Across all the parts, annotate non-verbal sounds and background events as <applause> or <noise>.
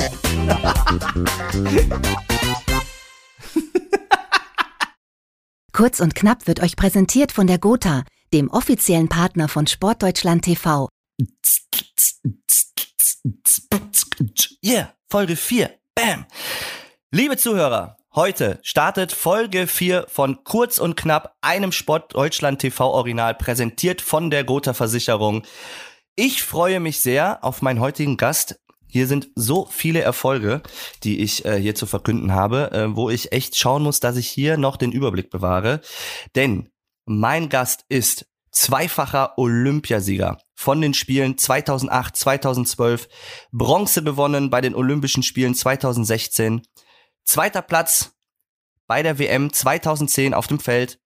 <laughs> Kurz und knapp wird euch präsentiert von der Gotha, dem offiziellen Partner von Sportdeutschland TV. Yeah, Folge 4. Bam. Liebe Zuhörer, heute startet Folge 4 von Kurz und Knapp, einem Sportdeutschland TV Original, präsentiert von der Gotha Versicherung. Ich freue mich sehr auf meinen heutigen Gast. Hier sind so viele Erfolge, die ich äh, hier zu verkünden habe, äh, wo ich echt schauen muss, dass ich hier noch den Überblick bewahre. Denn mein Gast ist zweifacher Olympiasieger von den Spielen 2008, 2012, Bronze gewonnen bei den Olympischen Spielen 2016, zweiter Platz bei der WM 2010 auf dem Feld,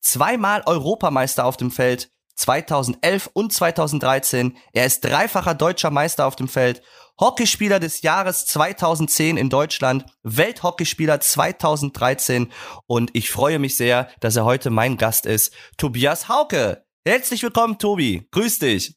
zweimal Europameister auf dem Feld 2011 und 2013. Er ist dreifacher deutscher Meister auf dem Feld Hockeyspieler des Jahres 2010 in Deutschland, Welthockeyspieler 2013 und ich freue mich sehr, dass er heute mein Gast ist, Tobias Hauke. Herzlich willkommen, Tobi. Grüß dich.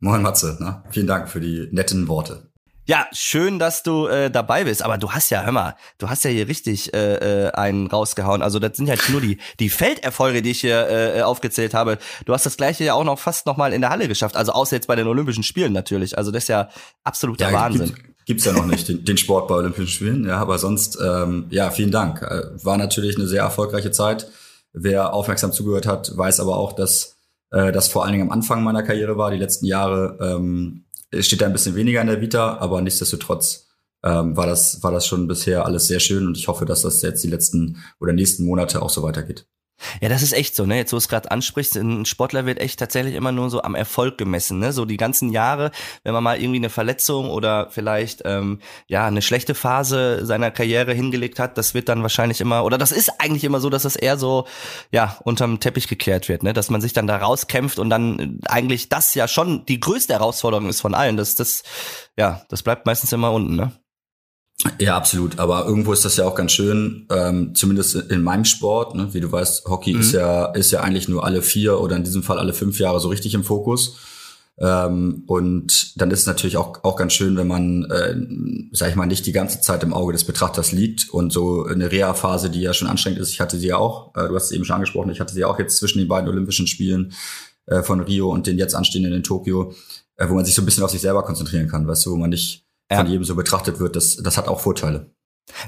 Moin Matze, ne? vielen Dank für die netten Worte. Ja, schön, dass du äh, dabei bist. Aber du hast ja, hör mal, du hast ja hier richtig äh, äh, einen rausgehauen. Also das sind ja nur die die Felderfolge, die ich hier äh, aufgezählt habe. Du hast das gleiche ja auch noch fast noch mal in der Halle geschafft. Also außer jetzt bei den Olympischen Spielen natürlich. Also das ist ja absoluter ja, Wahnsinn. Gibt, gibt's ja noch nicht den, den Sport bei Olympischen Spielen. Ja, aber sonst ähm, ja, vielen Dank. Äh, war natürlich eine sehr erfolgreiche Zeit. Wer aufmerksam zugehört hat, weiß aber auch, dass äh, das vor allen Dingen am Anfang meiner Karriere war. Die letzten Jahre ähm, steht da ein bisschen weniger in der Vita, aber nichtsdestotrotz ähm, war das war das schon bisher alles sehr schön und ich hoffe, dass das jetzt die letzten oder nächsten Monate auch so weitergeht. Ja, das ist echt so, ne? Jetzt, wo es gerade ansprichst, ein Sportler wird echt tatsächlich immer nur so am Erfolg gemessen, ne? So die ganzen Jahre, wenn man mal irgendwie eine Verletzung oder vielleicht ähm, ja eine schlechte Phase seiner Karriere hingelegt hat, das wird dann wahrscheinlich immer, oder das ist eigentlich immer so, dass das eher so ja unterm Teppich gekehrt wird, ne? Dass man sich dann da rauskämpft und dann eigentlich das ja schon die größte Herausforderung ist von allen. Das, das, ja, das bleibt meistens immer unten, ne? Ja, absolut. Aber irgendwo ist das ja auch ganz schön, ähm, zumindest in meinem Sport. Ne? Wie du weißt, Hockey mhm. ist ja ist ja eigentlich nur alle vier oder in diesem Fall alle fünf Jahre so richtig im Fokus. Ähm, und dann ist es natürlich auch auch ganz schön, wenn man, äh, sag ich mal, nicht die ganze Zeit im Auge des Betrachters liegt und so eine Reha-Phase, die ja schon anstrengend ist. Ich hatte sie ja auch. Äh, du hast es eben schon angesprochen. Ich hatte sie auch jetzt zwischen den beiden Olympischen Spielen äh, von Rio und den jetzt anstehenden in Tokio, äh, wo man sich so ein bisschen auf sich selber konzentrieren kann, weißt du, wo man nicht ja. von jedem so betrachtet wird, das, das hat auch Vorteile.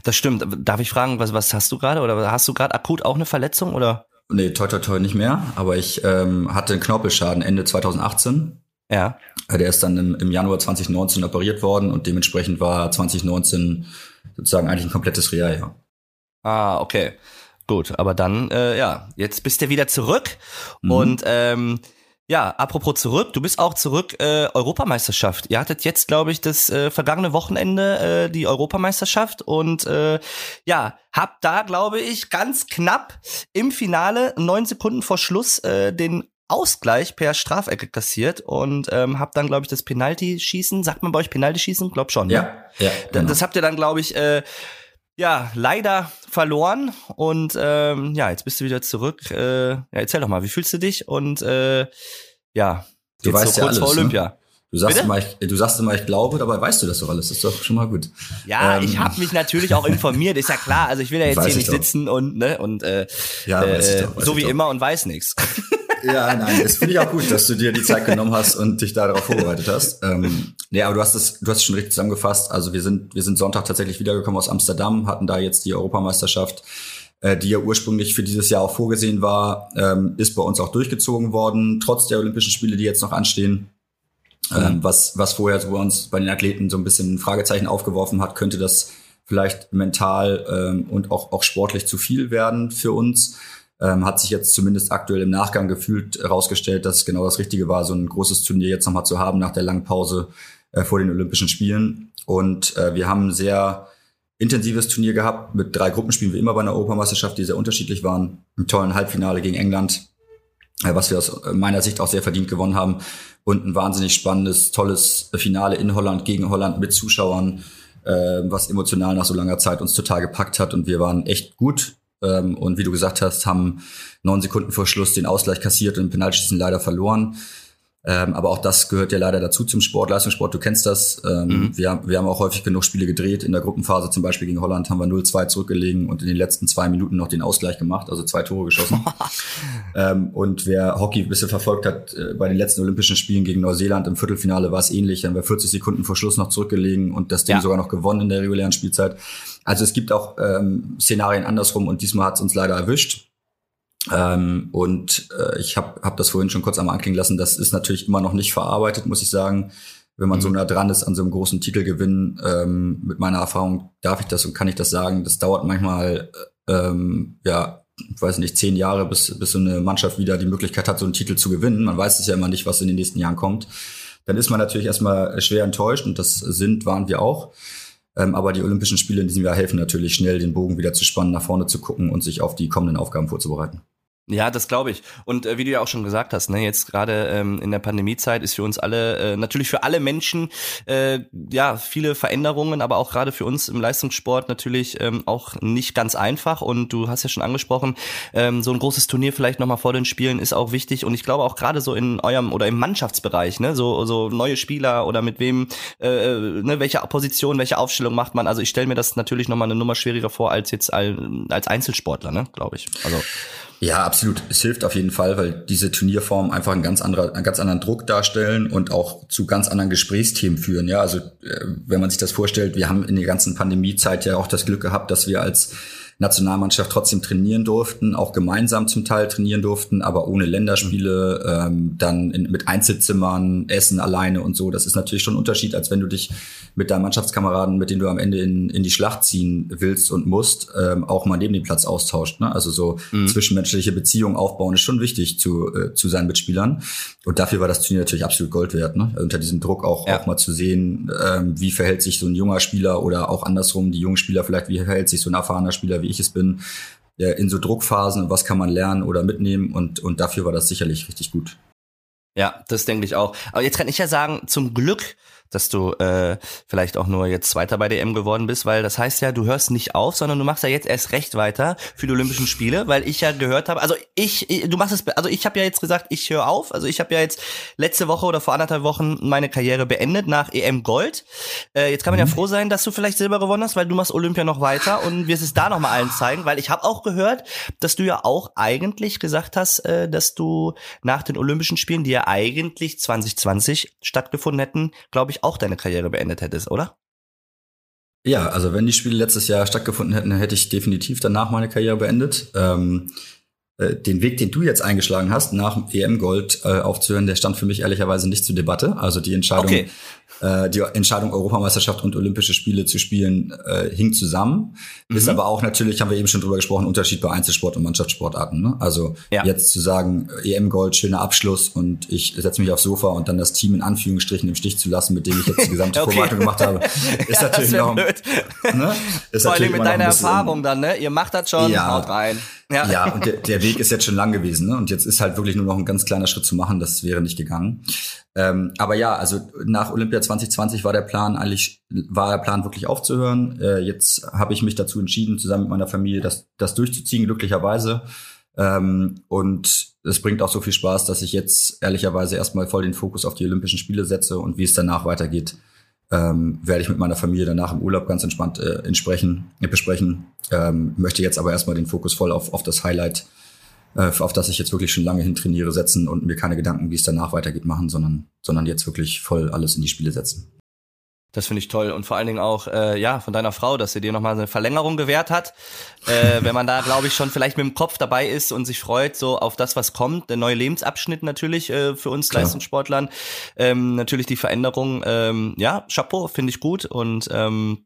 Das stimmt. Darf ich fragen, was, was hast du gerade? Oder hast du gerade akut auch eine Verletzung? Oder? Nee, toi toi toi nicht mehr. Aber ich ähm, hatte einen Knorpelschaden Ende 2018. Ja. Äh, der ist dann im, im Januar 2019 operiert worden und dementsprechend war 2019 sozusagen eigentlich ein komplettes Reha-Jahr. Ah, okay. Gut, aber dann, äh, ja, jetzt bist du wieder zurück mhm. und ähm, ja, apropos zurück, du bist auch zurück äh, Europameisterschaft. Ihr hattet jetzt, glaube ich, das äh, vergangene Wochenende äh, die Europameisterschaft und äh, ja, habt da, glaube ich, ganz knapp im Finale neun Sekunden vor Schluss äh, den Ausgleich per Strafecke kassiert und ähm, habt dann, glaube ich, das Penalty-Schießen, sagt man bei euch Penalty-Schießen? Glaub schon. Ne? Ja, ja. Genau. Das habt ihr dann, glaube ich, äh, ja, leider verloren und ähm, ja, jetzt bist du wieder zurück. Äh, ja, erzähl doch mal, wie fühlst du dich? Und äh, ja, du weißt so ja alles, vor ne? Olympia. Ne? Du sagst, immer, ich, du sagst immer, ich glaube, dabei weißt du das doch alles. Das ist doch schon mal gut. Ja, ähm, ich habe mich natürlich auch informiert, ist ja klar. Also ich will ja <laughs> jetzt hier nicht doch. sitzen und ne und äh, ja, äh, so wie immer und weiß nichts. <laughs> Ja, nein, das finde ich auch gut, dass du dir die Zeit genommen hast und dich darauf vorbereitet hast. Ähm, nee, aber du hast es, du hast es schon richtig zusammengefasst. Also wir sind, wir sind Sonntag tatsächlich wiedergekommen aus Amsterdam, hatten da jetzt die Europameisterschaft, äh, die ja ursprünglich für dieses Jahr auch vorgesehen war, ähm, ist bei uns auch durchgezogen worden, trotz der Olympischen Spiele, die jetzt noch anstehen. Ähm, was, was vorher so bei uns bei den Athleten so ein bisschen Fragezeichen aufgeworfen hat, könnte das vielleicht mental ähm, und auch, auch sportlich zu viel werden für uns. Ähm, hat sich jetzt zumindest aktuell im Nachgang gefühlt herausgestellt, dass es genau das Richtige war, so ein großes Turnier jetzt nochmal zu haben nach der langen Pause äh, vor den Olympischen Spielen. Und äh, wir haben ein sehr intensives Turnier gehabt mit drei Gruppenspielen wie immer bei einer Europameisterschaft, die sehr unterschiedlich waren. Im tollen Halbfinale gegen England, äh, was wir aus meiner Sicht auch sehr verdient gewonnen haben. Und ein wahnsinnig spannendes, tolles Finale in Holland gegen Holland mit Zuschauern, äh, was emotional nach so langer Zeit uns total gepackt hat. Und wir waren echt gut ähm, und wie du gesagt hast, haben neun Sekunden vor Schluss den Ausgleich kassiert und im Penaltschießen leider verloren. Ähm, aber auch das gehört ja leider dazu zum Sport, Leistungssport, du kennst das. Ähm, mhm. wir, wir haben auch häufig genug Spiele gedreht. In der Gruppenphase zum Beispiel gegen Holland haben wir 0-2 zurückgelegen und in den letzten zwei Minuten noch den Ausgleich gemacht, also zwei Tore geschossen. <laughs> ähm, und wer Hockey ein bisschen verfolgt hat, äh, bei den letzten Olympischen Spielen gegen Neuseeland im Viertelfinale war es ähnlich. Dann haben wir 40 Sekunden vor Schluss noch zurückgelegen und das Ding ja. sogar noch gewonnen in der regulären Spielzeit. Also es gibt auch ähm, Szenarien andersrum und diesmal hat es uns leider erwischt. Ähm, und äh, ich habe hab das vorhin schon kurz einmal anklingen lassen. Das ist natürlich immer noch nicht verarbeitet, muss ich sagen. Wenn man mhm. so nah dran ist an so einem großen Titelgewinn, ähm, mit meiner Erfahrung darf ich das und kann ich das sagen. Das dauert manchmal, ähm, ja, ich weiß nicht, zehn Jahre, bis, bis so eine Mannschaft wieder die Möglichkeit hat, so einen Titel zu gewinnen. Man weiß es ja immer nicht, was in den nächsten Jahren kommt. Dann ist man natürlich erstmal schwer enttäuscht und das sind, waren wir auch. Ähm, aber die Olympischen Spiele in diesem Jahr helfen natürlich schnell, den Bogen wieder zu spannen, nach vorne zu gucken und sich auf die kommenden Aufgaben vorzubereiten. Ja, das glaube ich. Und äh, wie du ja auch schon gesagt hast, ne, jetzt gerade ähm, in der Pandemiezeit ist für uns alle, äh, natürlich für alle Menschen, äh, ja, viele Veränderungen, aber auch gerade für uns im Leistungssport natürlich ähm, auch nicht ganz einfach. Und du hast ja schon angesprochen, ähm, so ein großes Turnier vielleicht nochmal vor den Spielen ist auch wichtig. Und ich glaube auch gerade so in eurem oder im Mannschaftsbereich, ne, so, so neue Spieler oder mit wem, äh, äh ne, welche Position, welche Aufstellung macht man. Also ich stelle mir das natürlich nochmal eine Nummer schwieriger vor als jetzt als Einzelsportler, ne, glaube ich. Also ja, absolut. Es hilft auf jeden Fall, weil diese Turnierformen einfach einen ganz, anderer, einen ganz anderen Druck darstellen und auch zu ganz anderen Gesprächsthemen führen. Ja, also äh, wenn man sich das vorstellt, wir haben in der ganzen Pandemiezeit ja auch das Glück gehabt, dass wir als Nationalmannschaft trotzdem trainieren durften, auch gemeinsam zum Teil trainieren durften, aber ohne Länderspiele, ähm, dann in, mit Einzelzimmern, Essen alleine und so. Das ist natürlich schon ein Unterschied, als wenn du dich mit deinen Mannschaftskameraden, mit denen du am Ende in, in die Schlacht ziehen willst und musst, ähm, auch mal neben dem Platz austauscht. Ne? Also so mhm. zwischenmenschliche Beziehungen aufbauen ist schon wichtig zu, äh, zu seinen Mitspielern. Und dafür war das Turnier natürlich absolut Gold wert. Ne? Also unter diesem Druck auch, ja. auch mal zu sehen, ähm, wie verhält sich so ein junger Spieler oder auch andersrum, die jungen Spieler vielleicht, wie verhält sich so ein erfahrener Spieler, wie ich es bin, in so Druckphasen, was kann man lernen oder mitnehmen und, und dafür war das sicherlich richtig gut. Ja, das denke ich auch. Aber jetzt kann ich ja sagen, zum Glück dass du äh, vielleicht auch nur jetzt Zweiter bei DM geworden bist, weil das heißt ja, du hörst nicht auf, sondern du machst ja jetzt erst recht weiter für die Olympischen Spiele, weil ich ja gehört habe, also ich, du machst es, also ich habe ja jetzt gesagt, ich höre auf, also ich habe ja jetzt letzte Woche oder vor anderthalb Wochen meine Karriere beendet nach EM Gold. Äh, jetzt kann man mhm. ja froh sein, dass du vielleicht Silber gewonnen hast, weil du machst Olympia noch weiter und wirst es da noch mal allen zeigen, weil ich habe auch gehört, dass du ja auch eigentlich gesagt hast, äh, dass du nach den Olympischen Spielen, die ja eigentlich 2020 stattgefunden hätten, glaube ich, auch deine Karriere beendet hättest, oder? Ja, also wenn die Spiele letztes Jahr stattgefunden hätten, hätte ich definitiv danach meine Karriere beendet. Ähm, äh, den Weg, den du jetzt eingeschlagen hast, nach EM-Gold äh, aufzuhören, der stand für mich ehrlicherweise nicht zur Debatte. Also die Entscheidung, okay. äh, die Entscheidung Europameisterschaft und Olympische Spiele zu spielen, äh, hing zusammen. Mhm. Ist aber auch natürlich, haben wir eben schon drüber gesprochen, Unterschied bei Einzelsport und Mannschaftssportarten. Ne? Also ja. jetzt zu sagen, EM-Gold, schöner Abschluss und ich setze mich aufs Sofa und dann das Team in Anführungsstrichen im Stich zu lassen, mit dem ich jetzt die gesamte <laughs> okay. Vorbereitung gemacht habe, <laughs> ist ja, natürlich noch, blöd. <laughs> Ne? Ist Vor allem mit deiner Erfahrung dann, ne? Ihr macht das schon, ja. haut rein. Ja, ja und der, der Weg ist jetzt schon lang gewesen. Ne? Und jetzt ist halt wirklich nur noch ein ganz kleiner Schritt zu machen. Das wäre nicht gegangen. Ähm, aber ja, also nach Olympia 2020 war der Plan eigentlich, war der Plan wirklich aufzuhören. Äh, jetzt habe ich mich dazu entschieden, zusammen mit meiner Familie das, das durchzuziehen, glücklicherweise. Ähm, und es bringt auch so viel Spaß, dass ich jetzt ehrlicherweise erstmal voll den Fokus auf die Olympischen Spiele setze und wie es danach weitergeht, ähm, werde ich mit meiner Familie danach im Urlaub ganz entspannt äh, entsprechen, äh, besprechen. Ähm, möchte jetzt aber erstmal den Fokus voll auf, auf das Highlight, äh, auf das ich jetzt wirklich schon lange hin trainiere, setzen und mir keine Gedanken, wie es danach weitergeht, machen, sondern, sondern jetzt wirklich voll alles in die Spiele setzen. Das finde ich toll und vor allen Dingen auch äh, ja von deiner Frau, dass sie dir nochmal eine Verlängerung gewährt hat. Äh, wenn man da, <laughs> glaube ich, schon vielleicht mit dem Kopf dabei ist und sich freut so auf das, was kommt, der neue Lebensabschnitt natürlich äh, für uns Klar. Leistungssportlern. Ähm, natürlich die Veränderung, ähm, ja, Chapeau, finde ich gut und ähm,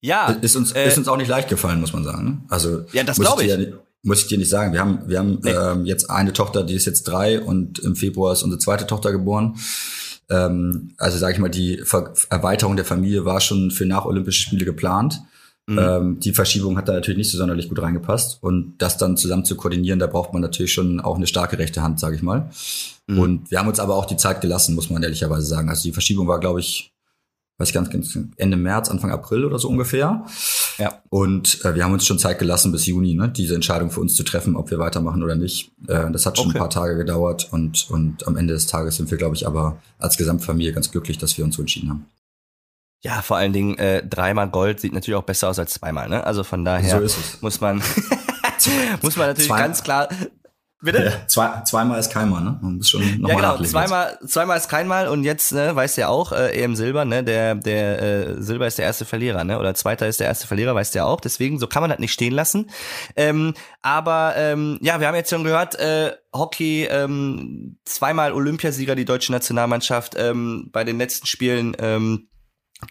ja. Ist uns, äh, ist uns auch nicht leicht gefallen, muss man sagen. Ne? Also ja, das glaube ich. Muss ich dir nicht sagen. Wir haben, wir haben nee. ähm, jetzt eine Tochter, die ist jetzt drei und im Februar ist unsere zweite Tochter geboren. Ähm, also sage ich mal, die Ver Erweiterung der Familie war schon für nach Olympische Spiele geplant. Mhm. Ähm, die Verschiebung hat da natürlich nicht so sonderlich gut reingepasst. Und das dann zusammen zu koordinieren, da braucht man natürlich schon auch eine starke rechte Hand, sage ich mal. Mhm. Und wir haben uns aber auch die Zeit gelassen, muss man ehrlicherweise sagen. Also die Verschiebung war, glaube ich, weiß ich ganz, ganz Ende März, Anfang April oder so ungefähr. Ja. Und äh, wir haben uns schon Zeit gelassen bis Juni, ne, diese Entscheidung für uns zu treffen, ob wir weitermachen oder nicht. Äh, das hat schon okay. ein paar Tage gedauert und, und am Ende des Tages sind wir, glaube ich, aber als Gesamtfamilie ganz glücklich, dass wir uns so entschieden haben. Ja, vor allen Dingen äh, dreimal Gold sieht natürlich auch besser aus als zweimal, ne? Also von daher so muss man <laughs> <laughs> muss man natürlich Zwei. ganz klar Bitte? Ja, zwei, zweimal ist keinmal, ne? Man muss schon noch ja, genau, zweimal, zweimal ist keinmal und jetzt, ne, weißt du ja auch, äh, EM Silber, ne, der, der äh, Silber ist der erste Verlierer, ne? Oder zweiter ist der erste Verlierer, weißt du ja auch. Deswegen, so kann man das nicht stehen lassen. Ähm, aber ähm, ja, wir haben jetzt schon gehört, äh, Hockey, ähm, zweimal Olympiasieger, die deutsche Nationalmannschaft, ähm, bei den letzten Spielen ähm,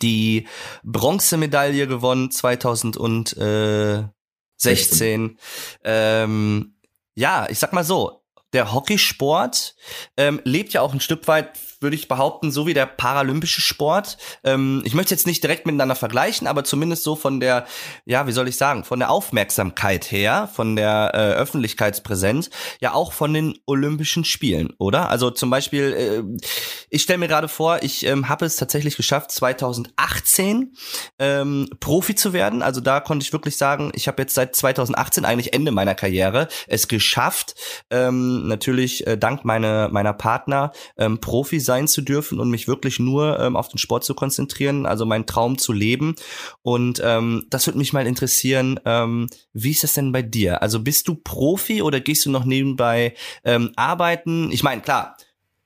die Bronzemedaille gewonnen 2016. Ähm, ja, ich sag mal so, der Hockeysport ähm, lebt ja auch ein Stück weit würde ich behaupten, so wie der paralympische Sport. Ähm, ich möchte jetzt nicht direkt miteinander vergleichen, aber zumindest so von der, ja, wie soll ich sagen, von der Aufmerksamkeit her, von der äh, Öffentlichkeitspräsenz, ja auch von den Olympischen Spielen, oder? Also zum Beispiel, äh, ich stelle mir gerade vor, ich ähm, habe es tatsächlich geschafft, 2018 ähm, Profi zu werden. Also da konnte ich wirklich sagen, ich habe jetzt seit 2018, eigentlich Ende meiner Karriere, es geschafft, ähm, natürlich äh, dank meiner, meiner Partner ähm, Profi sein zu dürfen und mich wirklich nur ähm, auf den Sport zu konzentrieren, also meinen Traum zu leben. Und ähm, das würde mich mal interessieren, ähm, wie ist das denn bei dir? Also bist du Profi oder gehst du noch nebenbei ähm, arbeiten? Ich meine, klar,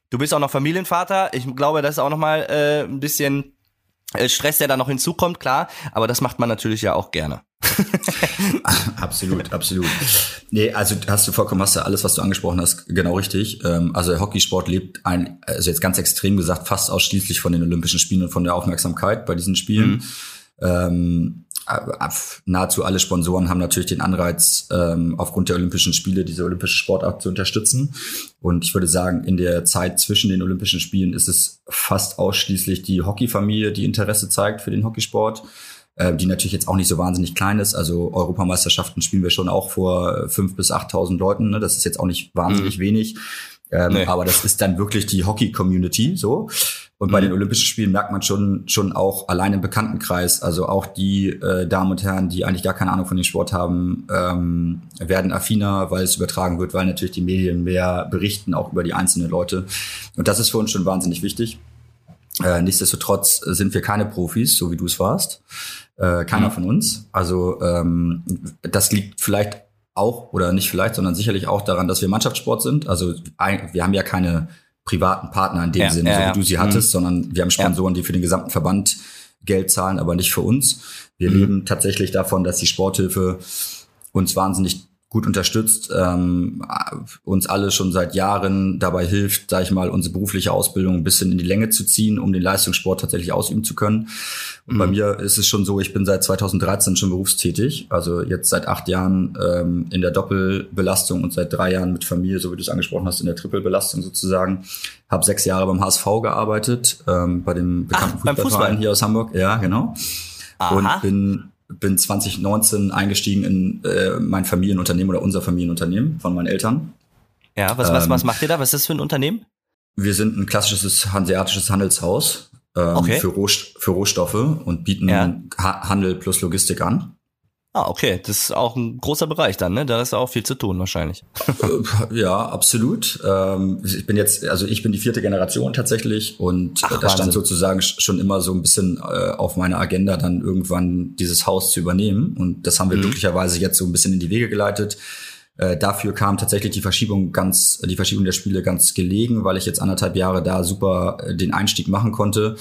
du bist auch noch Familienvater. Ich glaube, das ist auch noch mal äh, ein bisschen Stress, der da noch hinzukommt, klar. Aber das macht man natürlich ja auch gerne. <laughs> absolut, absolut. Nee, also hast du vollkommen, hast du alles, was du angesprochen hast, genau richtig. Ähm, also der Hockeysport lebt ein, also jetzt ganz extrem gesagt, fast ausschließlich von den Olympischen Spielen und von der Aufmerksamkeit bei diesen Spielen. Mhm. Ähm, nahezu alle Sponsoren haben natürlich den Anreiz, ähm, aufgrund der Olympischen Spiele diese olympische Sportart zu unterstützen. Und ich würde sagen, in der Zeit zwischen den Olympischen Spielen ist es fast ausschließlich die Hockeyfamilie, die Interesse zeigt für den Hockeysport äh, die natürlich jetzt auch nicht so wahnsinnig klein ist. Also Europameisterschaften spielen wir schon auch vor fünf bis achttausend Leuten. Ne? Das ist jetzt auch nicht wahnsinnig mhm. wenig. Ähm, nee. Aber das ist dann wirklich die Hockey-Community so. Und bei mhm. den Olympischen Spielen merkt man schon, schon auch allein im Bekanntenkreis, also auch die äh, Damen und Herren, die eigentlich gar keine Ahnung von dem Sport haben, ähm, werden affiner, weil es übertragen wird, weil natürlich die Medien mehr berichten, auch über die einzelnen Leute. Und das ist für uns schon wahnsinnig wichtig. Äh, nichtsdestotrotz sind wir keine Profis, so wie du es warst. Äh, keiner mhm. von uns. Also ähm, das liegt vielleicht auch oder nicht vielleicht, sondern sicherlich auch daran, dass wir Mannschaftssport sind. Also ein, wir haben ja keine privaten Partner in dem ja, Sinne, ja, so wie ja. du sie hattest, mhm. sondern wir haben Sponsoren, die für den gesamten Verband Geld zahlen, aber nicht für uns. Wir mhm. leben tatsächlich davon, dass die Sporthilfe uns wahnsinnig gut unterstützt, ähm, uns alle schon seit Jahren dabei hilft, sag ich mal, unsere berufliche Ausbildung ein bisschen in die Länge zu ziehen, um den Leistungssport tatsächlich ausüben zu können. Und mhm. bei mir ist es schon so, ich bin seit 2013 schon berufstätig, also jetzt seit acht Jahren ähm, in der Doppelbelastung und seit drei Jahren mit Familie, so wie du es angesprochen hast, in der Trippelbelastung sozusagen. Habe sechs Jahre beim HSV gearbeitet, ähm, bei dem bekannten Ach, Fußballverein hier aus Hamburg. Ja, genau. Aha. Und bin bin 2019 eingestiegen in äh, mein Familienunternehmen oder unser Familienunternehmen von meinen Eltern. Ja, was, was, ähm, was macht ihr da? Was ist das für ein Unternehmen? Wir sind ein klassisches hanseatisches Handelshaus ähm, okay. für, Roh, für Rohstoffe und bieten ja. Handel plus Logistik an. Ah, okay. Das ist auch ein großer Bereich dann, ne? Da ist auch viel zu tun wahrscheinlich. Äh, ja, absolut. Ähm, ich bin jetzt, also ich bin die vierte Generation tatsächlich und Ach, das stand sozusagen schon immer so ein bisschen äh, auf meiner Agenda, dann irgendwann dieses Haus zu übernehmen. Und das haben wir mhm. glücklicherweise jetzt so ein bisschen in die Wege geleitet. Äh, dafür kam tatsächlich die Verschiebung ganz, die Verschiebung der Spiele ganz gelegen, weil ich jetzt anderthalb Jahre da super den Einstieg machen konnte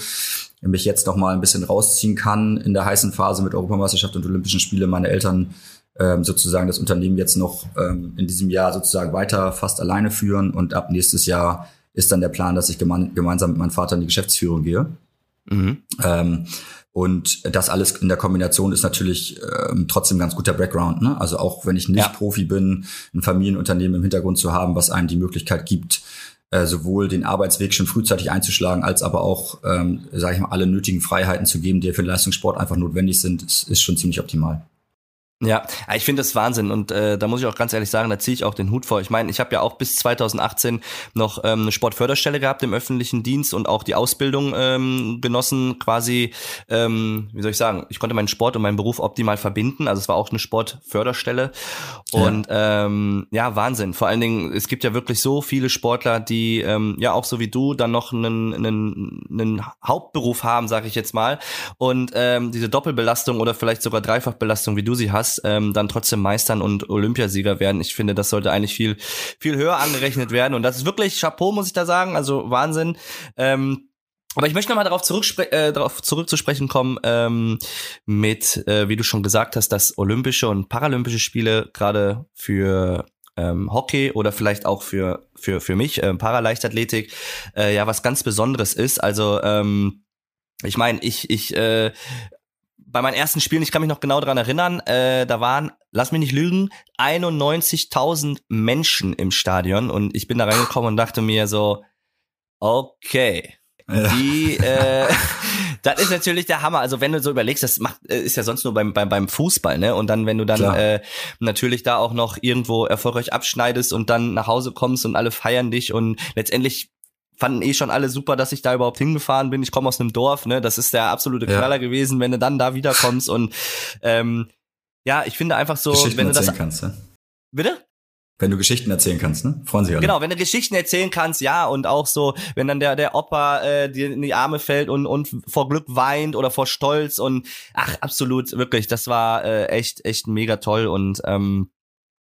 mich jetzt noch mal ein bisschen rausziehen kann in der heißen Phase mit Europameisterschaft und Olympischen Spiele. Meine Eltern ähm, sozusagen das Unternehmen jetzt noch ähm, in diesem Jahr sozusagen weiter fast alleine führen und ab nächstes Jahr ist dann der Plan, dass ich geme gemeinsam mit meinem Vater in die Geschäftsführung gehe. Mhm. Ähm, und das alles in der Kombination ist natürlich ähm, trotzdem ganz guter Background. Ne? Also auch wenn ich nicht ja. Profi bin, ein Familienunternehmen im Hintergrund zu haben, was einem die Möglichkeit gibt, äh, sowohl den Arbeitsweg schon frühzeitig einzuschlagen, als aber auch, ähm, sage ich mal, alle nötigen Freiheiten zu geben, die für den Leistungssport einfach notwendig sind, ist, ist schon ziemlich optimal. Ja, ich finde das Wahnsinn und äh, da muss ich auch ganz ehrlich sagen, da ziehe ich auch den Hut vor. Ich meine, ich habe ja auch bis 2018 noch ähm, eine Sportförderstelle gehabt im öffentlichen Dienst und auch die Ausbildung ähm, genossen, quasi, ähm, wie soll ich sagen, ich konnte meinen Sport und meinen Beruf optimal verbinden. Also es war auch eine Sportförderstelle und ja, ähm, ja Wahnsinn. Vor allen Dingen, es gibt ja wirklich so viele Sportler, die ähm, ja auch so wie du dann noch einen, einen, einen Hauptberuf haben, sage ich jetzt mal, und ähm, diese Doppelbelastung oder vielleicht sogar Dreifachbelastung, wie du sie hast das ähm, dann trotzdem meistern und Olympiasieger werden. Ich finde, das sollte eigentlich viel, viel höher angerechnet werden. Und das ist wirklich Chapeau, muss ich da sagen. Also Wahnsinn. Ähm, aber ich möchte nochmal darauf, äh, darauf zurückzusprechen kommen, ähm, mit, äh, wie du schon gesagt hast, dass Olympische und Paralympische Spiele gerade für ähm, Hockey oder vielleicht auch für, für, für mich, äh, Paraleichtathletik, äh, ja, was ganz Besonderes ist. Also, ähm, ich meine, ich, ich äh, bei meinen ersten Spielen, ich kann mich noch genau daran erinnern, äh, da waren, lass mich nicht lügen, 91.000 Menschen im Stadion und ich bin da reingekommen und dachte mir so, okay, ja. die, äh, <laughs> das ist natürlich der Hammer. Also wenn du so überlegst, das macht, äh, ist ja sonst nur beim, beim, beim Fußball, ne? Und dann, wenn du dann äh, natürlich da auch noch irgendwo erfolgreich abschneidest und dann nach Hause kommst und alle feiern dich und letztendlich fanden eh schon alle super, dass ich da überhaupt hingefahren bin. Ich komme aus einem Dorf, ne? Das ist der absolute Knaller ja. gewesen, wenn du dann da wiederkommst. Und ähm, ja, ich finde einfach so, wenn du das. Kannst, ne? Bitte? Wenn du Geschichten erzählen kannst, ne? Freuen sich alle. Genau, wenn du Geschichten erzählen kannst, ja, und auch so, wenn dann der, der Opa äh, dir in die Arme fällt und, und vor Glück weint oder vor Stolz und ach, absolut, wirklich, das war äh, echt, echt mega toll und ähm,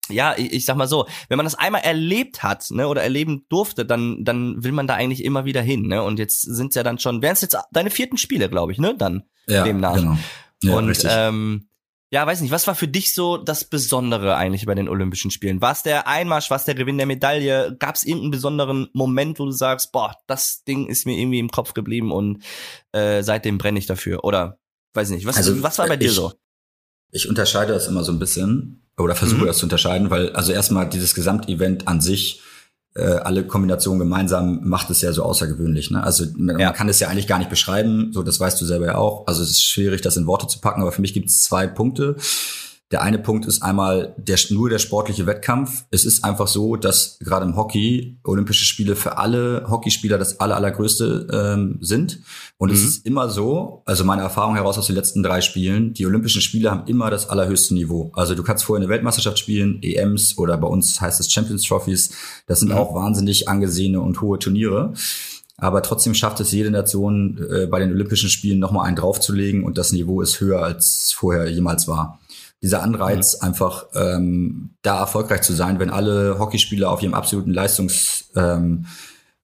ja, ich, ich sag mal so, wenn man das einmal erlebt hat, ne, oder erleben durfte, dann, dann will man da eigentlich immer wieder hin, ne? Und jetzt sind's ja dann schon, wären es jetzt deine vierten Spiele, glaube ich, ne? Dann ja, demnach. Genau. Ja, und richtig. ähm, ja, weiß nicht, was war für dich so das Besondere eigentlich bei den Olympischen Spielen? War es der Einmarsch, war es der Gewinn der Medaille? Gab es irgendeinen besonderen Moment, wo du sagst, boah, das Ding ist mir irgendwie im Kopf geblieben und äh, seitdem brenne ich dafür? Oder weiß nicht, was, also, was war bei dir ich, so? Ich unterscheide das immer so ein bisschen oder versuche mhm. das zu unterscheiden, weil also erstmal dieses Gesamtevent an sich, äh, alle Kombinationen gemeinsam macht es ja so außergewöhnlich. Ne? Also man, ja. man kann es ja eigentlich gar nicht beschreiben, so das weißt du selber ja auch. Also es ist schwierig, das in Worte zu packen, aber für mich gibt es zwei Punkte. Der eine Punkt ist einmal der, nur der sportliche Wettkampf. Es ist einfach so, dass gerade im Hockey Olympische Spiele für alle Hockeyspieler das aller, allergrößte ähm, sind. Und mhm. es ist immer so, also meine Erfahrung heraus aus den letzten drei Spielen, die Olympischen Spiele haben immer das allerhöchste Niveau. Also du kannst vorher eine Weltmeisterschaft spielen, EMs oder bei uns heißt es Champions Trophies. Das sind mhm. auch wahnsinnig angesehene und hohe Turniere. Aber trotzdem schafft es jede Nation äh, bei den Olympischen Spielen nochmal einen draufzulegen und das Niveau ist höher als vorher jemals war dieser Anreiz, mhm. einfach ähm, da erfolgreich zu sein, wenn alle Hockeyspieler auf ihrem absoluten Leistungsoptimum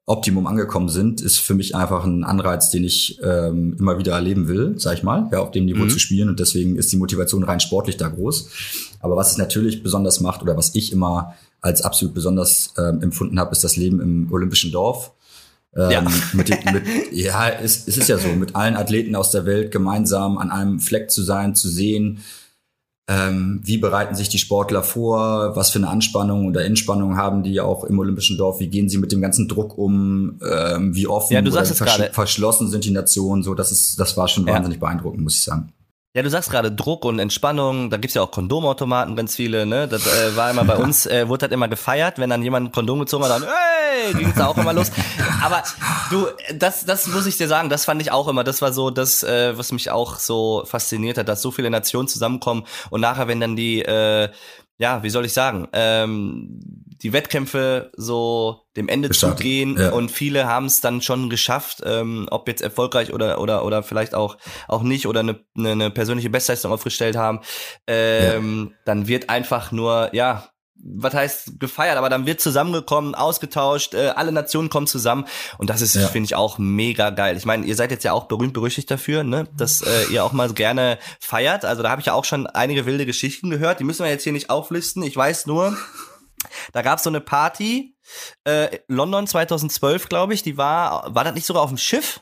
ähm, angekommen sind, ist für mich einfach ein Anreiz, den ich ähm, immer wieder erleben will, sag ich mal, ja, auf dem Niveau mhm. zu spielen. Und deswegen ist die Motivation rein sportlich da groß. Aber was es natürlich besonders macht oder was ich immer als absolut besonders ähm, empfunden habe, ist das Leben im Olympischen Dorf. Ähm, ja. mit, mit, <laughs> ja, es, es ist ja so, mit allen Athleten aus der Welt gemeinsam an einem Fleck zu sein, zu sehen, ähm, wie bereiten sich die Sportler vor? Was für eine Anspannung oder Entspannung haben die auch im Olympischen Dorf? Wie gehen sie mit dem ganzen Druck um? Ähm, wie offen ja, du sagst oder vers verschlossen sind die Nationen? So, das ist, das war schon ja. wahnsinnig beeindruckend, muss ich sagen. Ja, du sagst gerade Druck und Entspannung, da gibt's ja auch Kondomautomaten, ganz viele, ne? Das äh, war immer bei uns, äh, wurde halt immer gefeiert, wenn dann jemand ein Kondom gezogen hat, dann, hey, ging's da auch immer los. Aber du, das, das muss ich dir sagen, das fand ich auch immer, das war so das, äh, was mich auch so fasziniert hat, dass so viele Nationen zusammenkommen und nachher, wenn dann die, äh, ja, wie soll ich sagen, ähm, die Wettkämpfe so dem Ende Gestartet. zugehen ja. und viele haben es dann schon geschafft, ähm, ob jetzt erfolgreich oder oder oder vielleicht auch auch nicht oder eine, eine persönliche Bestleistung aufgestellt haben, ähm, ja. dann wird einfach nur ja was heißt gefeiert, aber dann wird zusammengekommen, ausgetauscht, äh, alle Nationen kommen zusammen und das ist, ja. finde ich, auch mega geil. Ich meine, ihr seid jetzt ja auch berühmt berüchtigt dafür, ne, dass äh, ihr auch mal gerne feiert. Also da habe ich ja auch schon einige wilde Geschichten gehört. Die müssen wir jetzt hier nicht auflisten. Ich weiß nur, da gab es so eine Party, äh, London 2012, glaube ich, die war, war das nicht sogar auf dem Schiff?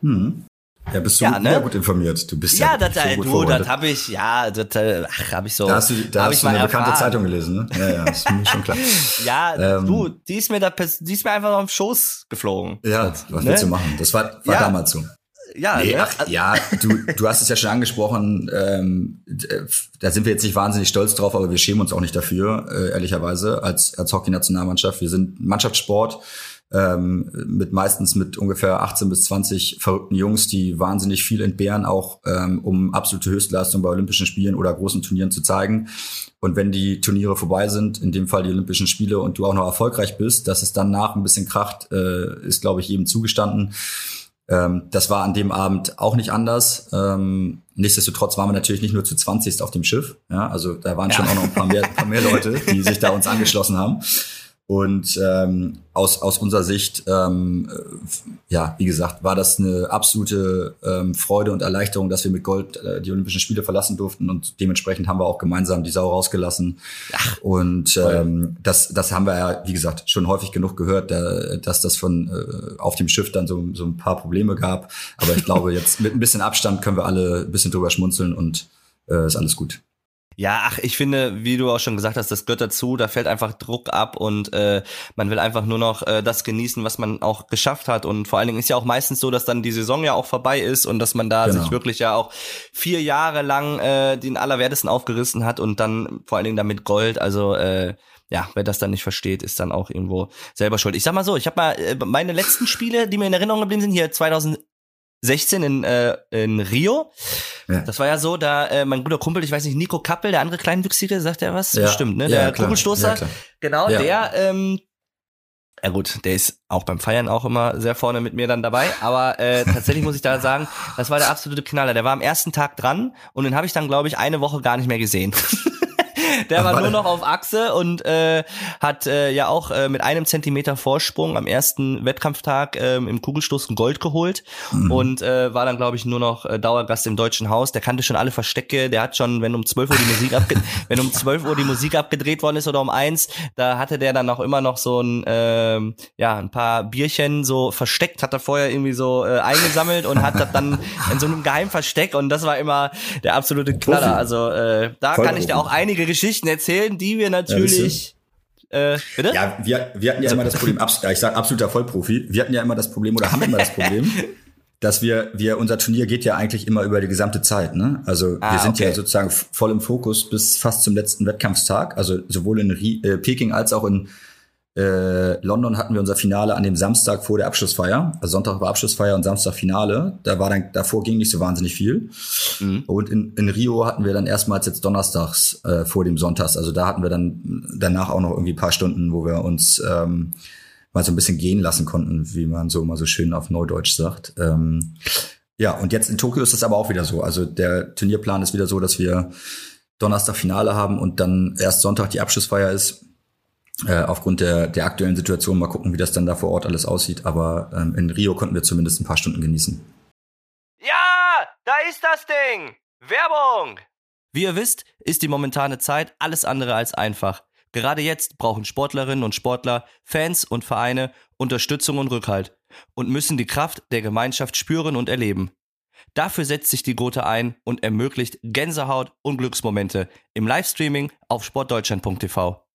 Hm. Ja, bist du ja, ne? gut informiert. Du bist ja, ja das, so gut du, das habe ich, ja, das äh, ach, habe ich so. Da hast du, da hast du eine bekannte Zeitung gelesen, ne? Ja, ja, ist mir schon klar. <laughs> ja, ähm, du, die ist mir da, die ist mir einfach auf den Schoß geflogen. Ja, was ne? willst du machen? Das war, war damals so. ja, nee, ne? ach, ja, du, du hast es ja schon angesprochen. Ähm, da sind wir jetzt nicht wahnsinnig stolz drauf, aber wir schämen uns auch nicht dafür, äh, ehrlicherweise, als, als Hockey-Nationalmannschaft. Wir sind Mannschaftssport ähm, mit meistens mit ungefähr 18 bis 20 verrückten Jungs, die wahnsinnig viel entbehren, auch ähm, um absolute Höchstleistung bei Olympischen Spielen oder großen Turnieren zu zeigen. Und wenn die Turniere vorbei sind, in dem Fall die Olympischen Spiele, und du auch noch erfolgreich bist, dass es dann nach ein bisschen kracht, äh, ist, glaube ich, jedem zugestanden. Ähm, das war an dem Abend auch nicht anders. Ähm, nichtsdestotrotz waren wir natürlich nicht nur zu 20 auf dem Schiff. Ja, also da waren ja. schon auch noch ein paar mehr, ein paar mehr Leute, die sich da uns angeschlossen haben. Und ähm, aus, aus unserer Sicht, ähm, ja, wie gesagt, war das eine absolute ähm, Freude und Erleichterung, dass wir mit Gold äh, die Olympischen Spiele verlassen durften und dementsprechend haben wir auch gemeinsam die Sau rausgelassen. Ach, und ähm, das, das haben wir ja, wie gesagt, schon häufig genug gehört, äh, dass das von äh, auf dem Schiff dann so, so ein paar Probleme gab. Aber ich glaube, <laughs> jetzt mit ein bisschen Abstand können wir alle ein bisschen drüber schmunzeln und äh, ist alles gut. Ja, ach, ich finde, wie du auch schon gesagt hast, das gehört dazu, da fällt einfach Druck ab und äh, man will einfach nur noch äh, das genießen, was man auch geschafft hat. Und vor allen Dingen ist ja auch meistens so, dass dann die Saison ja auch vorbei ist und dass man da genau. sich wirklich ja auch vier Jahre lang äh, den Allerwertesten aufgerissen hat und dann vor allen Dingen damit Gold. Also äh, ja, wer das dann nicht versteht, ist dann auch irgendwo selber schuld. Ich sag mal so, ich habe mal äh, meine letzten Spiele, die mir in Erinnerung geblieben sind, hier 2000 16 in, äh, in Rio. Ja. Das war ja so, da äh, mein guter Kumpel, ich weiß nicht, Nico Kappel, der andere Kleinwüchsige, sagt er was? Ja. Stimmt, ne? Der ja, Kugelstoßer. Ja, genau, der, ähm, ja gut, der ist auch beim Feiern auch immer sehr vorne mit mir dann dabei, aber äh, tatsächlich muss ich da sagen, das war der absolute Knaller. Der war am ersten Tag dran und den habe ich dann, glaube ich, eine Woche gar nicht mehr gesehen. <laughs> <laughs> Der war nur noch auf Achse und äh, hat äh, ja auch äh, mit einem Zentimeter Vorsprung am ersten Wettkampftag äh, im Kugelstoßen Gold geholt mhm. und äh, war dann, glaube ich, nur noch äh, Dauergast im Deutschen Haus. Der kannte schon alle Verstecke. Der hat schon, wenn um 12 Uhr die Musik abge <laughs> wenn um 12 Uhr die Musik abgedreht worden ist oder um eins, da hatte der dann auch immer noch so ein, äh, ja, ein paar Bierchen so versteckt, hat er vorher irgendwie so äh, eingesammelt und hat das dann in so einem Geheimversteck und das war immer der absolute Knaller. Also äh, da Voll kann ich dir auch einige Geschichten erzählen, die wir natürlich. Ja, äh, bitte? Ja, wir, wir hatten ja immer das Problem, ich sage absoluter Vollprofi, wir hatten ja immer das Problem oder haben immer das Problem, <laughs> dass wir, wir, unser Turnier geht ja eigentlich immer über die gesamte Zeit, ne? Also ah, wir sind okay. ja sozusagen voll im Fokus bis fast zum letzten Wettkampfstag, also sowohl in äh, Peking als auch in äh, London hatten wir unser Finale an dem Samstag vor der Abschlussfeier. Also Sonntag war Abschlussfeier und Samstag Finale. Da war dann, davor ging nicht so wahnsinnig viel. Mhm. Und in, in Rio hatten wir dann erstmals jetzt donnerstags äh, vor dem Sonntags. Also da hatten wir dann danach auch noch irgendwie paar Stunden, wo wir uns ähm, mal so ein bisschen gehen lassen konnten, wie man so mal so schön auf Neudeutsch sagt. Ähm, ja, und jetzt in Tokio ist es aber auch wieder so. Also der Turnierplan ist wieder so, dass wir Donnerstag Finale haben und dann erst Sonntag die Abschlussfeier ist äh, aufgrund der, der aktuellen Situation mal gucken, wie das dann da vor Ort alles aussieht. Aber ähm, in Rio konnten wir zumindest ein paar Stunden genießen. Ja, da ist das Ding. Werbung. Wie ihr wisst, ist die momentane Zeit alles andere als einfach. Gerade jetzt brauchen Sportlerinnen und Sportler, Fans und Vereine Unterstützung und Rückhalt und müssen die Kraft der Gemeinschaft spüren und erleben. Dafür setzt sich die Gotha ein und ermöglicht Gänsehaut und Glücksmomente im Livestreaming auf sportdeutschland.tv.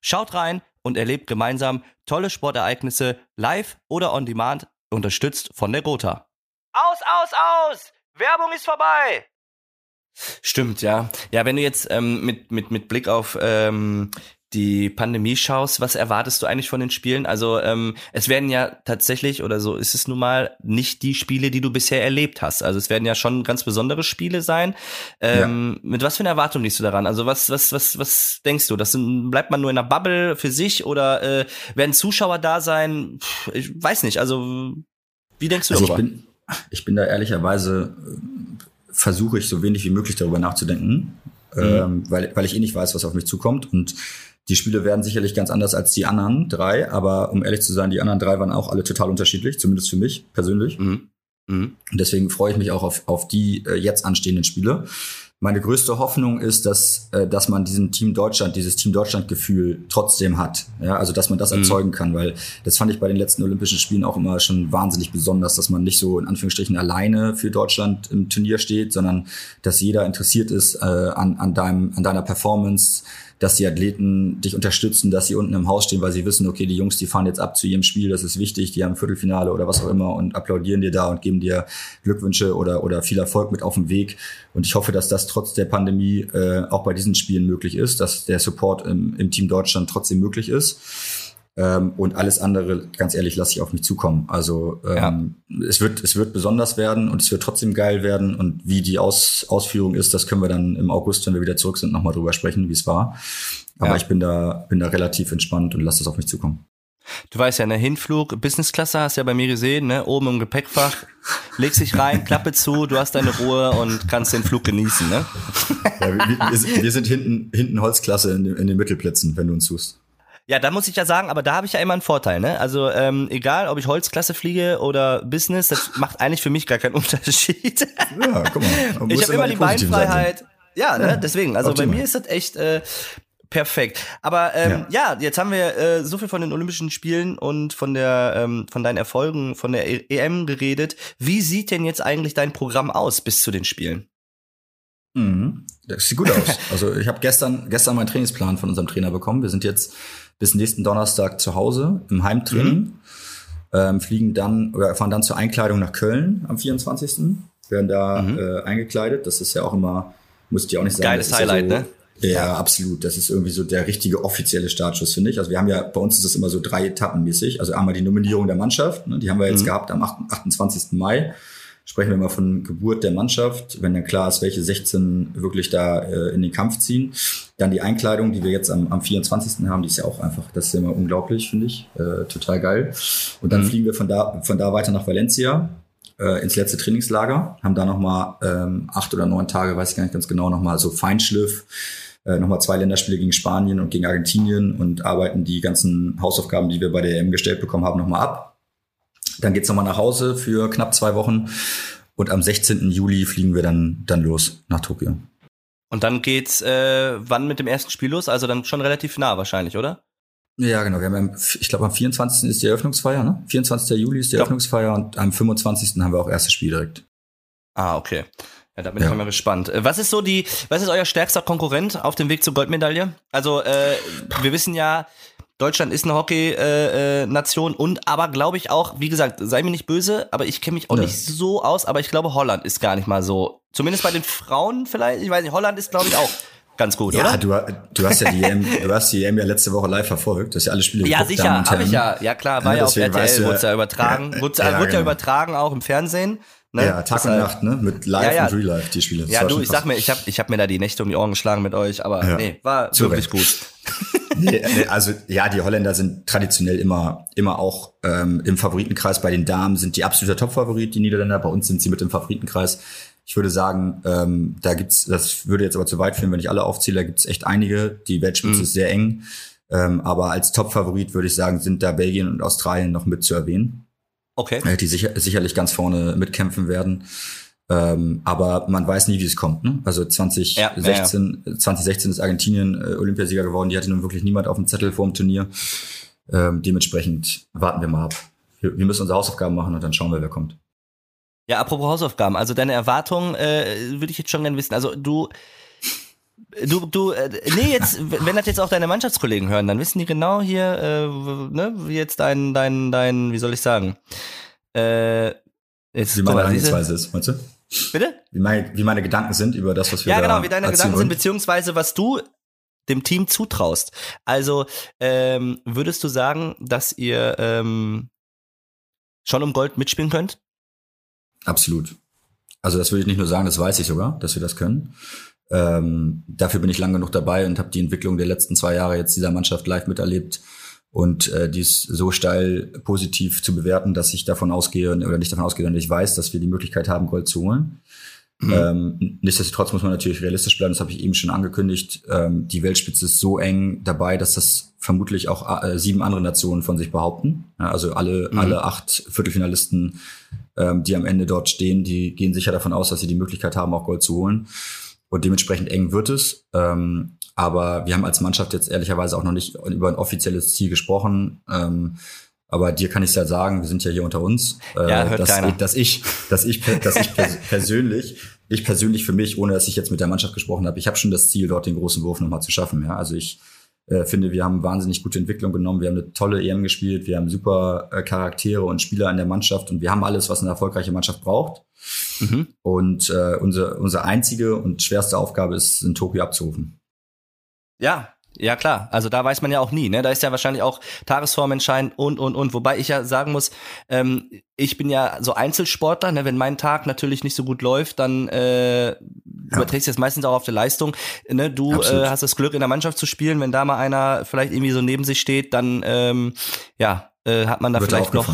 Schaut rein und erlebt gemeinsam tolle Sportereignisse live oder on demand, unterstützt von der Gotha. Aus, aus, aus! Werbung ist vorbei! Stimmt, ja. Ja, wenn du jetzt ähm, mit, mit, mit Blick auf ähm, die Pandemie schaust, was erwartest du eigentlich von den Spielen? Also ähm, es werden ja tatsächlich, oder so ist es nun mal, nicht die Spiele, die du bisher erlebt hast. Also es werden ja schon ganz besondere Spiele sein. Ähm, ja. Mit was für einer Erwartung liegst du daran? Also was, was, was, was denkst du? Das sind, bleibt man nur in einer Bubble für sich oder äh, werden Zuschauer da sein? Puh, ich weiß nicht. Also wie denkst du also darüber? Ich bin, ich bin da ehrlicherweise versuche ich so wenig wie möglich darüber nachzudenken, mhm. ähm, weil, weil ich eh nicht weiß, was auf mich zukommt und die Spiele werden sicherlich ganz anders als die anderen drei, aber um ehrlich zu sein, die anderen drei waren auch alle total unterschiedlich, zumindest für mich persönlich. Mhm. Mhm. Und deswegen freue ich mich auch auf, auf die äh, jetzt anstehenden Spiele. Meine größte Hoffnung ist, dass, äh, dass man diesen Team Deutschland, dieses Team Deutschland-Gefühl trotzdem hat. Ja, also dass man das mhm. erzeugen kann, weil das fand ich bei den letzten Olympischen Spielen auch immer schon wahnsinnig besonders, dass man nicht so in Anführungsstrichen alleine für Deutschland im Turnier steht, sondern dass jeder interessiert ist äh, an, an, deinem, an deiner Performance, dass die Athleten dich unterstützen, dass sie unten im Haus stehen, weil sie wissen, okay, die Jungs, die fahren jetzt ab zu ihrem Spiel, das ist wichtig, die haben Viertelfinale oder was auch immer und applaudieren dir da und geben dir Glückwünsche oder, oder viel Erfolg mit auf dem Weg. Und ich hoffe, dass das trotz der Pandemie äh, auch bei diesen Spielen möglich ist, dass der Support im, im Team Deutschland trotzdem möglich ist. Ähm, und alles andere, ganz ehrlich, lasse ich auf mich zukommen. Also ähm, ja. es wird es wird besonders werden und es wird trotzdem geil werden. Und wie die Aus, Ausführung ist, das können wir dann im August, wenn wir wieder zurück sind, nochmal drüber sprechen, wie es war. Aber ja. ich bin da bin da relativ entspannt und lasse es auf mich zukommen. Du weißt ja, ne Hinflug, Business-Klasse hast du ja bei mir gesehen, ne? Oben im Gepäckfach, legst dich rein, <laughs> Klappe zu, du hast deine Ruhe und kannst den Flug genießen, ne? Ja, wir, wir, sind hinten, hinten Holzklasse in, den, in den Mittelplätzen, wenn du uns suchst. Ja, da muss ich ja sagen, aber da habe ich ja immer einen Vorteil, ne? Also ähm, egal, ob ich Holzklasse fliege oder Business, das macht eigentlich für mich gar keinen <laughs> Unterschied. Ja, guck mal. Ich habe immer die Beinfreiheit. Ja, ne? Ja, deswegen. Also optimal. bei mir ist das echt äh, perfekt. Aber ähm, ja. ja. jetzt haben wir äh, so viel von den Olympischen Spielen und von der ähm, von deinen Erfolgen von der EM geredet. Wie sieht denn jetzt eigentlich dein Programm aus bis zu den Spielen? Mhm. Das sieht gut aus. Also ich habe gestern gestern meinen Trainingsplan von unserem Trainer bekommen. Wir sind jetzt bis nächsten Donnerstag zu Hause im Heimtraining. Mhm. Ähm, fliegen dann oder fahren dann zur Einkleidung nach Köln am 24. Werden da mhm. äh, eingekleidet. Das ist ja auch immer, muss ich auch nicht sagen. Geiles Highlight, ja so, ne? Ja, absolut. Das ist irgendwie so der richtige offizielle Startschuss, finde ich. Also wir haben ja, bei uns ist es immer so drei Etappen mäßig. Also einmal die Nominierung der Mannschaft, ne, die haben wir jetzt mhm. gehabt am 28. Mai sprechen wir mal von Geburt der Mannschaft, wenn dann klar ist, welche 16 wirklich da äh, in den Kampf ziehen. Dann die Einkleidung, die wir jetzt am, am 24. haben, die ist ja auch einfach, das ist ja immer unglaublich, finde ich. Äh, total geil. Und dann mhm. fliegen wir von da, von da weiter nach Valencia äh, ins letzte Trainingslager, haben da nochmal ähm, acht oder neun Tage, weiß ich gar nicht ganz genau, nochmal so Feinschliff, äh, nochmal zwei Länderspiele gegen Spanien und gegen Argentinien und arbeiten die ganzen Hausaufgaben, die wir bei der EM gestellt bekommen haben, nochmal ab dann geht's nochmal nach Hause für knapp zwei Wochen. Und am 16. Juli fliegen wir dann, dann los nach Tokio. Und dann geht's äh, wann mit dem ersten Spiel los? Also dann schon relativ nah wahrscheinlich, oder? Ja, genau. Wir haben, ich glaube, am 24. ist die Eröffnungsfeier, ne? 24. Juli ist die Eröffnungsfeier und am 25. haben wir auch erstes Spiel direkt. Ah, okay. Ja, da bin ja. ich mal gespannt. Äh, was ist so die, was ist euer stärkster Konkurrent auf dem Weg zur Goldmedaille? Also, äh, wir wissen ja, Deutschland ist eine Hockey-Nation äh, äh, und aber glaube ich auch, wie gesagt, sei mir nicht böse, aber ich kenne mich auch ja. nicht so aus, aber ich glaube, Holland ist gar nicht mal so. Zumindest bei den Frauen vielleicht, ich weiß nicht, Holland ist, glaube ich, auch ganz gut, ja, oder? Ja, du, du hast ja die EM, <laughs> du hast die EM ja letzte Woche live verfolgt, das ist ja alle Spiele Ja, sicher, habe ich ja. Ja, klar, war ja, ja auf RTL, wurde ja übertragen, ja, wurde, ja, genau. ja übertragen auch im Fernsehen. Ne? Ja, Tag und Nacht, ne? Mit Live ja, ja. und Real Life, die Spiele. Das ja, du, ich sag mir, ich habe ich hab mir da die Nächte um die Ohren geschlagen mit euch, aber ja. nee, war Zu wirklich gut. <laughs> nee, nee, also ja, die Holländer sind traditionell immer, immer auch ähm, im Favoritenkreis. Bei den Damen sind die absoluter Topfavorit, die Niederländer. Bei uns sind sie mit im Favoritenkreis. Ich würde sagen, ähm, da gibt's, das würde jetzt aber zu weit führen, wenn ich alle aufzähle, da gibt's echt einige. Die Weltspitze mhm. ist sehr eng. Ähm, aber als Topfavorit würde ich sagen, sind da Belgien und Australien noch mit zu erwähnen. Okay. Die sicher, sicherlich ganz vorne mitkämpfen werden. Ähm, aber man weiß nie, wie es kommt. Ne? Also 2016, ja, ja. 2016 ist Argentinien äh, Olympiasieger geworden. Die hatte nun wirklich niemand auf dem Zettel vor dem Turnier. Ähm, dementsprechend warten wir mal ab. Wir, wir, müssen unsere Hausaufgaben machen und dann schauen wir, wer kommt. Ja, apropos Hausaufgaben. Also deine Erwartungen äh, würde ich jetzt schon gerne wissen. Also du Du, du, äh, nee, jetzt, wenn das jetzt auch deine Mannschaftskollegen hören, dann wissen die genau hier, äh, ne, wie jetzt dein, dein, dein, wie soll ich sagen? Äh, jetzt, wie meine Herangehensweise ist, meinst du? Bitte? Wie meine, wie meine Gedanken sind über das, was wir Ja, genau, wie deine Gedanken sind, beziehungsweise was du dem Team zutraust. Also, ähm, würdest du sagen, dass ihr ähm, schon um Gold mitspielen könnt? Absolut. Also das würde ich nicht nur sagen, das weiß ich sogar, dass wir das können. Ähm, dafür bin ich lang genug dabei und habe die Entwicklung der letzten zwei Jahre jetzt dieser Mannschaft live miterlebt und äh, die ist so steil positiv zu bewerten, dass ich davon ausgehe oder nicht davon ausgehe, sondern ich weiß, dass wir die Möglichkeit haben, Gold zu holen. Mhm. Ähm, nichtsdestotrotz muss man natürlich realistisch bleiben, das habe ich eben schon angekündigt. Ähm, die Weltspitze ist so eng dabei, dass das vermutlich auch äh, sieben andere Nationen von sich behaupten. Ja, also alle, mhm. alle acht Viertelfinalisten, ähm, die am Ende dort stehen, die gehen sicher davon aus, dass sie die Möglichkeit haben, auch Gold zu holen. Und dementsprechend eng wird es. Ähm, aber wir haben als Mannschaft jetzt ehrlicherweise auch noch nicht über ein offizielles Ziel gesprochen. Ähm, Aber dir kann ich ja sagen, wir sind ja hier unter uns, äh, ja, hört dass, keiner. dass ich, dass ich, dass ich <laughs> persönlich, ich persönlich für mich, ohne dass ich jetzt mit der Mannschaft gesprochen habe, ich habe schon das Ziel, dort den großen Wurf nochmal zu schaffen. Ja, also ich äh, finde, wir haben wahnsinnig gute Entwicklung genommen. Wir haben eine tolle EM gespielt. Wir haben super äh, Charaktere und Spieler in der Mannschaft und wir haben alles, was eine erfolgreiche Mannschaft braucht. Mhm. Und äh, unsere, unsere einzige und schwerste Aufgabe ist, in Tokio abzurufen. Ja, ja klar, also da weiß man ja auch nie, ne? Da ist ja wahrscheinlich auch Tagesform entscheidend und und und. Wobei ich ja sagen muss, ähm, ich bin ja so Einzelsportler, ne? Wenn mein Tag natürlich nicht so gut läuft, dann äh, überträgst du das meistens auch auf die Leistung. Ne? Du äh, hast das Glück in der Mannschaft zu spielen, wenn da mal einer vielleicht irgendwie so neben sich steht, dann ähm, ja äh, hat man da wird vielleicht noch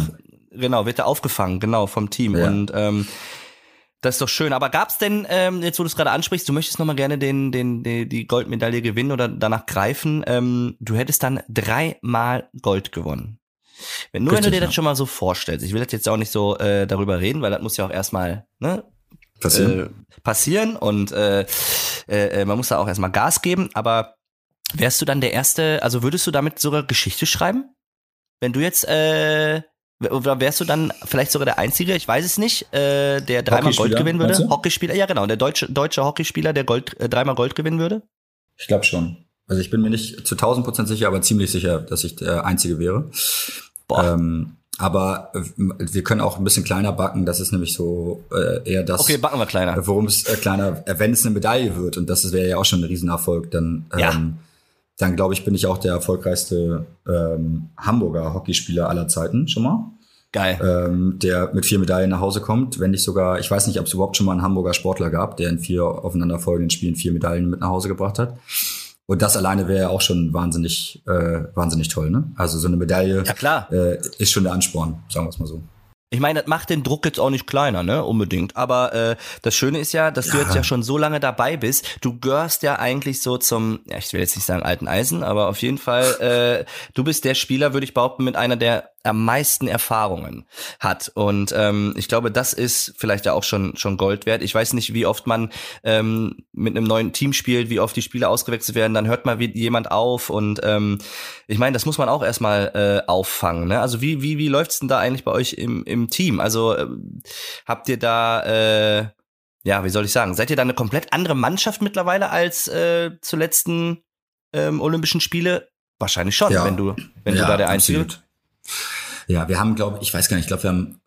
genau wird er aufgefangen, genau vom Team ja. und ähm, das ist doch schön. Aber gab's denn, ähm, jetzt wo du es gerade ansprichst, du möchtest nochmal gerne den, den, die, die Goldmedaille gewinnen oder danach greifen. Ähm, du hättest dann dreimal Gold gewonnen. Wenn, nur Richtig, wenn du dir ja. das schon mal so vorstellst, ich will das jetzt auch nicht so äh, darüber reden, weil das muss ja auch erstmal ne, passieren. Äh, passieren und äh, äh, man muss da auch erstmal Gas geben, aber wärst du dann der Erste, also würdest du damit sogar Geschichte schreiben? Wenn du jetzt äh, oder wärst du dann vielleicht sogar der Einzige, ich weiß es nicht, äh, der dreimal Gold gewinnen würde? Hockeyspieler, ja genau, der deutsche, deutsche Hockeyspieler, der Gold, äh, dreimal Gold gewinnen würde? Ich glaube schon. Also ich bin mir nicht zu 1000 Prozent sicher, aber ziemlich sicher, dass ich der Einzige wäre. Boah. Ähm, aber äh, wir können auch ein bisschen kleiner backen. Das ist nämlich so äh, eher das. Okay, backen wir kleiner. Worum es äh, kleiner, äh, wenn es eine Medaille wird und das wäre ja auch schon ein Riesenerfolg, dann ähm, ja. Dann glaube ich, bin ich auch der erfolgreichste ähm, Hamburger Hockeyspieler aller Zeiten schon mal. Geil. Ähm, der mit vier Medaillen nach Hause kommt. Wenn nicht sogar, ich weiß nicht, ob es überhaupt schon mal einen Hamburger Sportler gab, der in vier aufeinanderfolgenden Spielen vier Medaillen mit nach Hause gebracht hat. Und das alleine wäre ja auch schon wahnsinnig, äh, wahnsinnig toll, ne? Also so eine Medaille ja, klar. Äh, ist schon der Ansporn, sagen wir es mal so. Ich meine, das macht den Druck jetzt auch nicht kleiner, ne? Unbedingt. Aber äh, das Schöne ist ja, dass ja. du jetzt ja schon so lange dabei bist. Du gehörst ja eigentlich so zum, ja, ich will jetzt nicht sagen alten Eisen, aber auf jeden Fall, äh, du bist der Spieler, würde ich behaupten, mit einer der am meisten Erfahrungen hat. Und ähm, ich glaube, das ist vielleicht ja auch schon schon Gold wert. Ich weiß nicht, wie oft man ähm, mit einem neuen Team spielt, wie oft die Spieler ausgewechselt werden, dann hört mal jemand auf. Und ähm, ich meine, das muss man auch erstmal äh, auffangen. Ne? Also wie, wie, wie läuft's denn da eigentlich bei euch im, im Team? Also äh, habt ihr da äh, ja, wie soll ich sagen, seid ihr da eine komplett andere Mannschaft mittlerweile als äh, zu letzten ähm, Olympischen Spiele? Wahrscheinlich schon, ja. wenn du, wenn ja, du da der Einzige bist. Ja, wir haben, glaube ich, weiß gar nicht, ich glaube, wir haben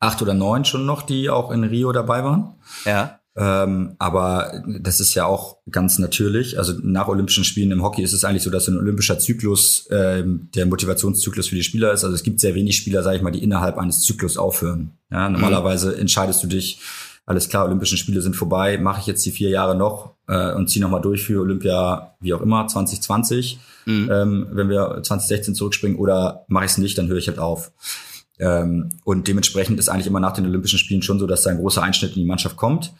acht oder neun schon noch, die auch in Rio dabei waren. Ja. Ähm, aber das ist ja auch ganz natürlich. Also nach Olympischen Spielen im Hockey ist es eigentlich so, dass ein olympischer Zyklus ähm, der Motivationszyklus für die Spieler ist. Also es gibt sehr wenig Spieler, sage ich mal, die innerhalb eines Zyklus aufhören. Ja, normalerweise mhm. entscheidest du dich, alles klar, Olympischen Spiele sind vorbei, mache ich jetzt die vier Jahre noch äh, und ziehe nochmal durch für Olympia, wie auch immer, 2020 mhm. ähm, wenn wir 2016 zurückspringen, oder mache ich es nicht, dann höre ich halt auf. Ähm, und dementsprechend ist eigentlich immer nach den Olympischen Spielen schon so, dass da ein großer Einschnitt in die Mannschaft kommt.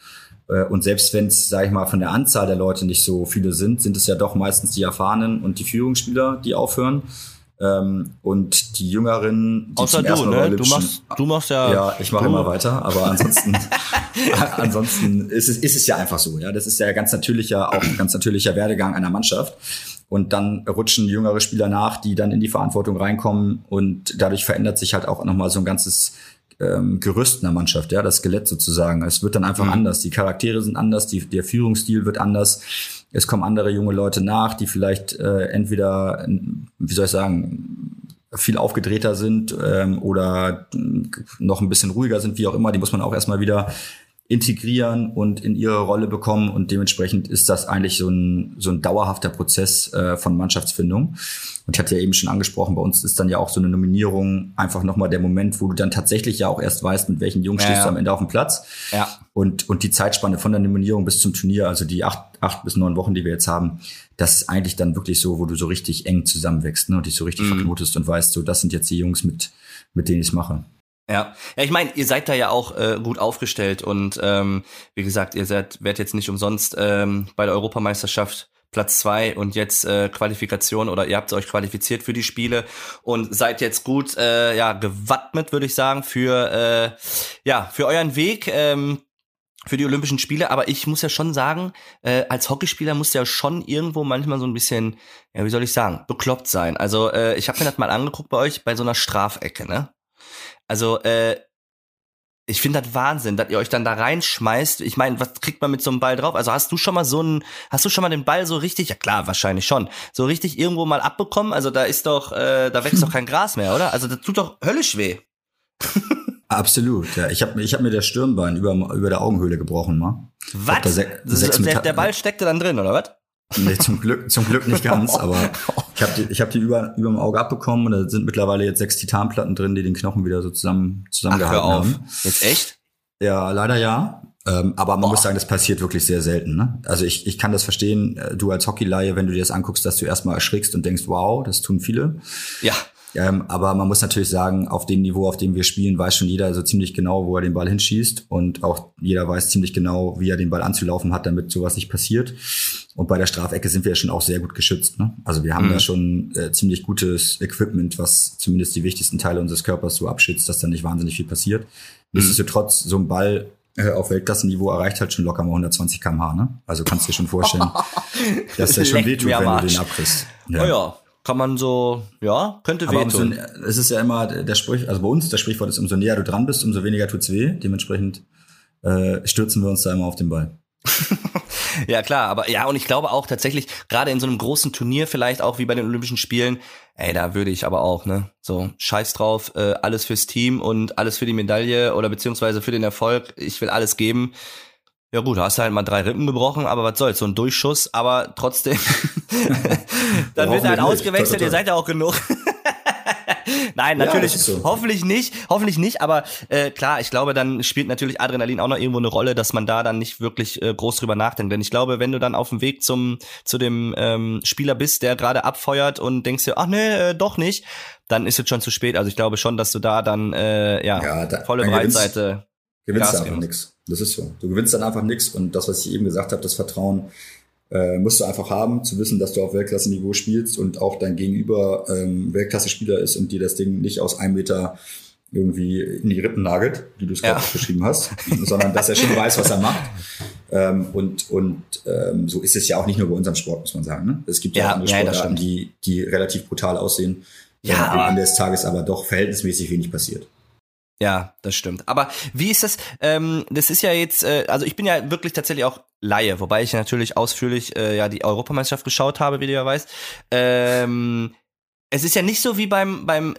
Äh, und selbst wenn es, sage ich mal, von der Anzahl der Leute nicht so viele sind, sind es ja doch meistens die Erfahrenen und die Führungsspieler, die aufhören. Ähm, und die Jüngeren, die Außer du, ne? Du machst, du machst ja. Ja, ich mache immer weiter, aber ansonsten, <laughs> <laughs> ansonsten ist es, ist es ja einfach so, ja. Das ist ja ganz natürlicher, auch ganz natürlicher Werdegang einer Mannschaft. Und dann rutschen jüngere Spieler nach, die dann in die Verantwortung reinkommen und dadurch verändert sich halt auch nochmal so ein ganzes ähm, Gerüst einer Mannschaft, ja, das Skelett sozusagen. Es wird dann einfach mhm. anders. Die Charaktere sind anders, die, der Führungsstil wird anders. Es kommen andere junge Leute nach, die vielleicht äh, entweder, wie soll ich sagen, viel aufgedrehter sind ähm, oder noch ein bisschen ruhiger sind, wie auch immer. Die muss man auch erstmal wieder integrieren und in ihre Rolle bekommen. Und dementsprechend ist das eigentlich so ein, so ein dauerhafter Prozess äh, von Mannschaftsfindung. Und ich hatte ja eben schon angesprochen, bei uns ist dann ja auch so eine Nominierung einfach nochmal der Moment, wo du dann tatsächlich ja auch erst weißt, mit welchen Jungs ja, stehst du am Ende auf dem Platz. Ja. Und, und die Zeitspanne von der Nominierung bis zum Turnier, also die acht, acht bis neun Wochen, die wir jetzt haben, das ist eigentlich dann wirklich so, wo du so richtig eng zusammenwächst ne, und dich so richtig mhm. verknotest und weißt, so das sind jetzt die Jungs, mit, mit denen ich es mache. Ja, ja, ich meine, ihr seid da ja auch äh, gut aufgestellt und ähm, wie gesagt, ihr seid werdet jetzt nicht umsonst ähm, bei der Europameisterschaft Platz zwei und jetzt äh, Qualifikation oder ihr habt euch qualifiziert für die Spiele und seid jetzt gut äh, ja gewappnet, würde ich sagen, für äh, ja für euren Weg. Ähm, für die Olympischen Spiele, aber ich muss ja schon sagen, äh, als Hockeyspieler muss ja schon irgendwo manchmal so ein bisschen, ja, wie soll ich sagen, bekloppt sein. Also äh, ich habe mir das mal angeguckt bei euch bei so einer Strafecke, ne? Also äh, ich finde das Wahnsinn, dass ihr euch dann da reinschmeißt. Ich meine, was kriegt man mit so einem Ball drauf? Also hast du schon mal so einen, hast du schon mal den Ball so richtig, ja klar, wahrscheinlich schon, so richtig irgendwo mal abbekommen? Also da ist doch, äh, da wächst doch kein Gras mehr, oder? Also das tut doch höllisch weh. <laughs> Absolut, ja. Ich habe ich hab mir das Stirnbein über, über der Augenhöhle gebrochen, mal. Was? Der, der Ball steckte dann drin, oder was? Nee, zum Glück, zum Glück nicht ganz, aber ich habe die, ich hab die über, über dem Auge abbekommen und da sind mittlerweile jetzt sechs Titanplatten drin, die den Knochen wieder so zusammen, zusammengehalten Ach, hör auf. haben. Jetzt echt? Ja, leider ja. Ähm, aber man Boah. muss sagen, das passiert wirklich sehr selten. Ne? Also ich, ich kann das verstehen, äh, du als Hockeylaie, wenn du dir das anguckst, dass du erstmal erschrickst und denkst, wow, das tun viele. Ja. Ähm, aber man muss natürlich sagen, auf dem Niveau, auf dem wir spielen, weiß schon jeder so ziemlich genau, wo er den Ball hinschießt. Und auch jeder weiß ziemlich genau, wie er den Ball anzulaufen hat, damit sowas nicht passiert. Und bei der Strafecke sind wir ja schon auch sehr gut geschützt. Ne? Also wir haben mhm. da schon äh, ziemlich gutes Equipment, was zumindest die wichtigsten Teile unseres Körpers so abschützt, dass da nicht wahnsinnig viel passiert. Mhm. Nichtsdestotrotz, so ein Ball äh, auf Weltklassenniveau erreicht halt schon locker mal 120 km/h. Ne? Also kannst du dir schon vorstellen, <laughs> dass der schon wehtut, wenn du den abkriegst. Ja. Oh ja, kann man so, ja, könnte Aber wehtun. So, es ist ja immer der Sprich, also bei uns der Sprichwort ist, umso näher du dran bist, umso weniger tut's weh. Dementsprechend äh, stürzen wir uns da immer auf den Ball. <laughs> ja, klar, aber ja, und ich glaube auch tatsächlich, gerade in so einem großen Turnier, vielleicht auch wie bei den Olympischen Spielen, ey, da würde ich aber auch, ne, so, scheiß drauf, äh, alles fürs Team und alles für die Medaille oder beziehungsweise für den Erfolg, ich will alles geben. Ja gut, hast du halt mal drei Rippen gebrochen, aber was soll's, so ein Durchschuss, aber trotzdem, <laughs> dann wird halt ausgewechselt, ihr seid ja auch genug. <laughs> Nein, natürlich, ja, so. hoffentlich nicht, hoffentlich nicht, aber äh, klar, ich glaube, dann spielt natürlich Adrenalin auch noch irgendwo eine Rolle, dass man da dann nicht wirklich äh, groß drüber nachdenkt. Denn ich glaube, wenn du dann auf dem Weg zum zu dem ähm, Spieler bist, der gerade abfeuert und denkst dir, ach nee, äh, doch nicht, dann ist es schon zu spät. Also ich glaube schon, dass du da dann äh, ja, ja da, volle Breitseite gewinnst, gewinnst du einfach nichts. Das ist so. Du gewinnst dann einfach nichts und das, was ich eben gesagt habe, das Vertrauen äh, musst du einfach haben, zu wissen, dass du auf Weltklasse-Niveau spielst und auch dein Gegenüber ähm, Weltklasse-Spieler ist und dir das Ding nicht aus einem Meter irgendwie in die Rippen nagelt, wie du es gerade ja. beschrieben hast, sondern dass er schon weiß, was er macht. Ähm, und und ähm, so ist es ja auch nicht nur bei unserem Sport, muss man sagen. Ne? Es gibt ja, ja andere Sportarten, ja, die, die relativ brutal aussehen. Ja, am Ende des Tages aber doch verhältnismäßig wenig passiert. Ja, das stimmt. Aber wie ist das? Ähm, das ist ja jetzt, äh, also ich bin ja wirklich tatsächlich auch Laie, wobei ich natürlich ausführlich äh, ja die Europameisterschaft geschaut habe, wie du ja weißt. Ähm, es ist ja nicht so wie beim beim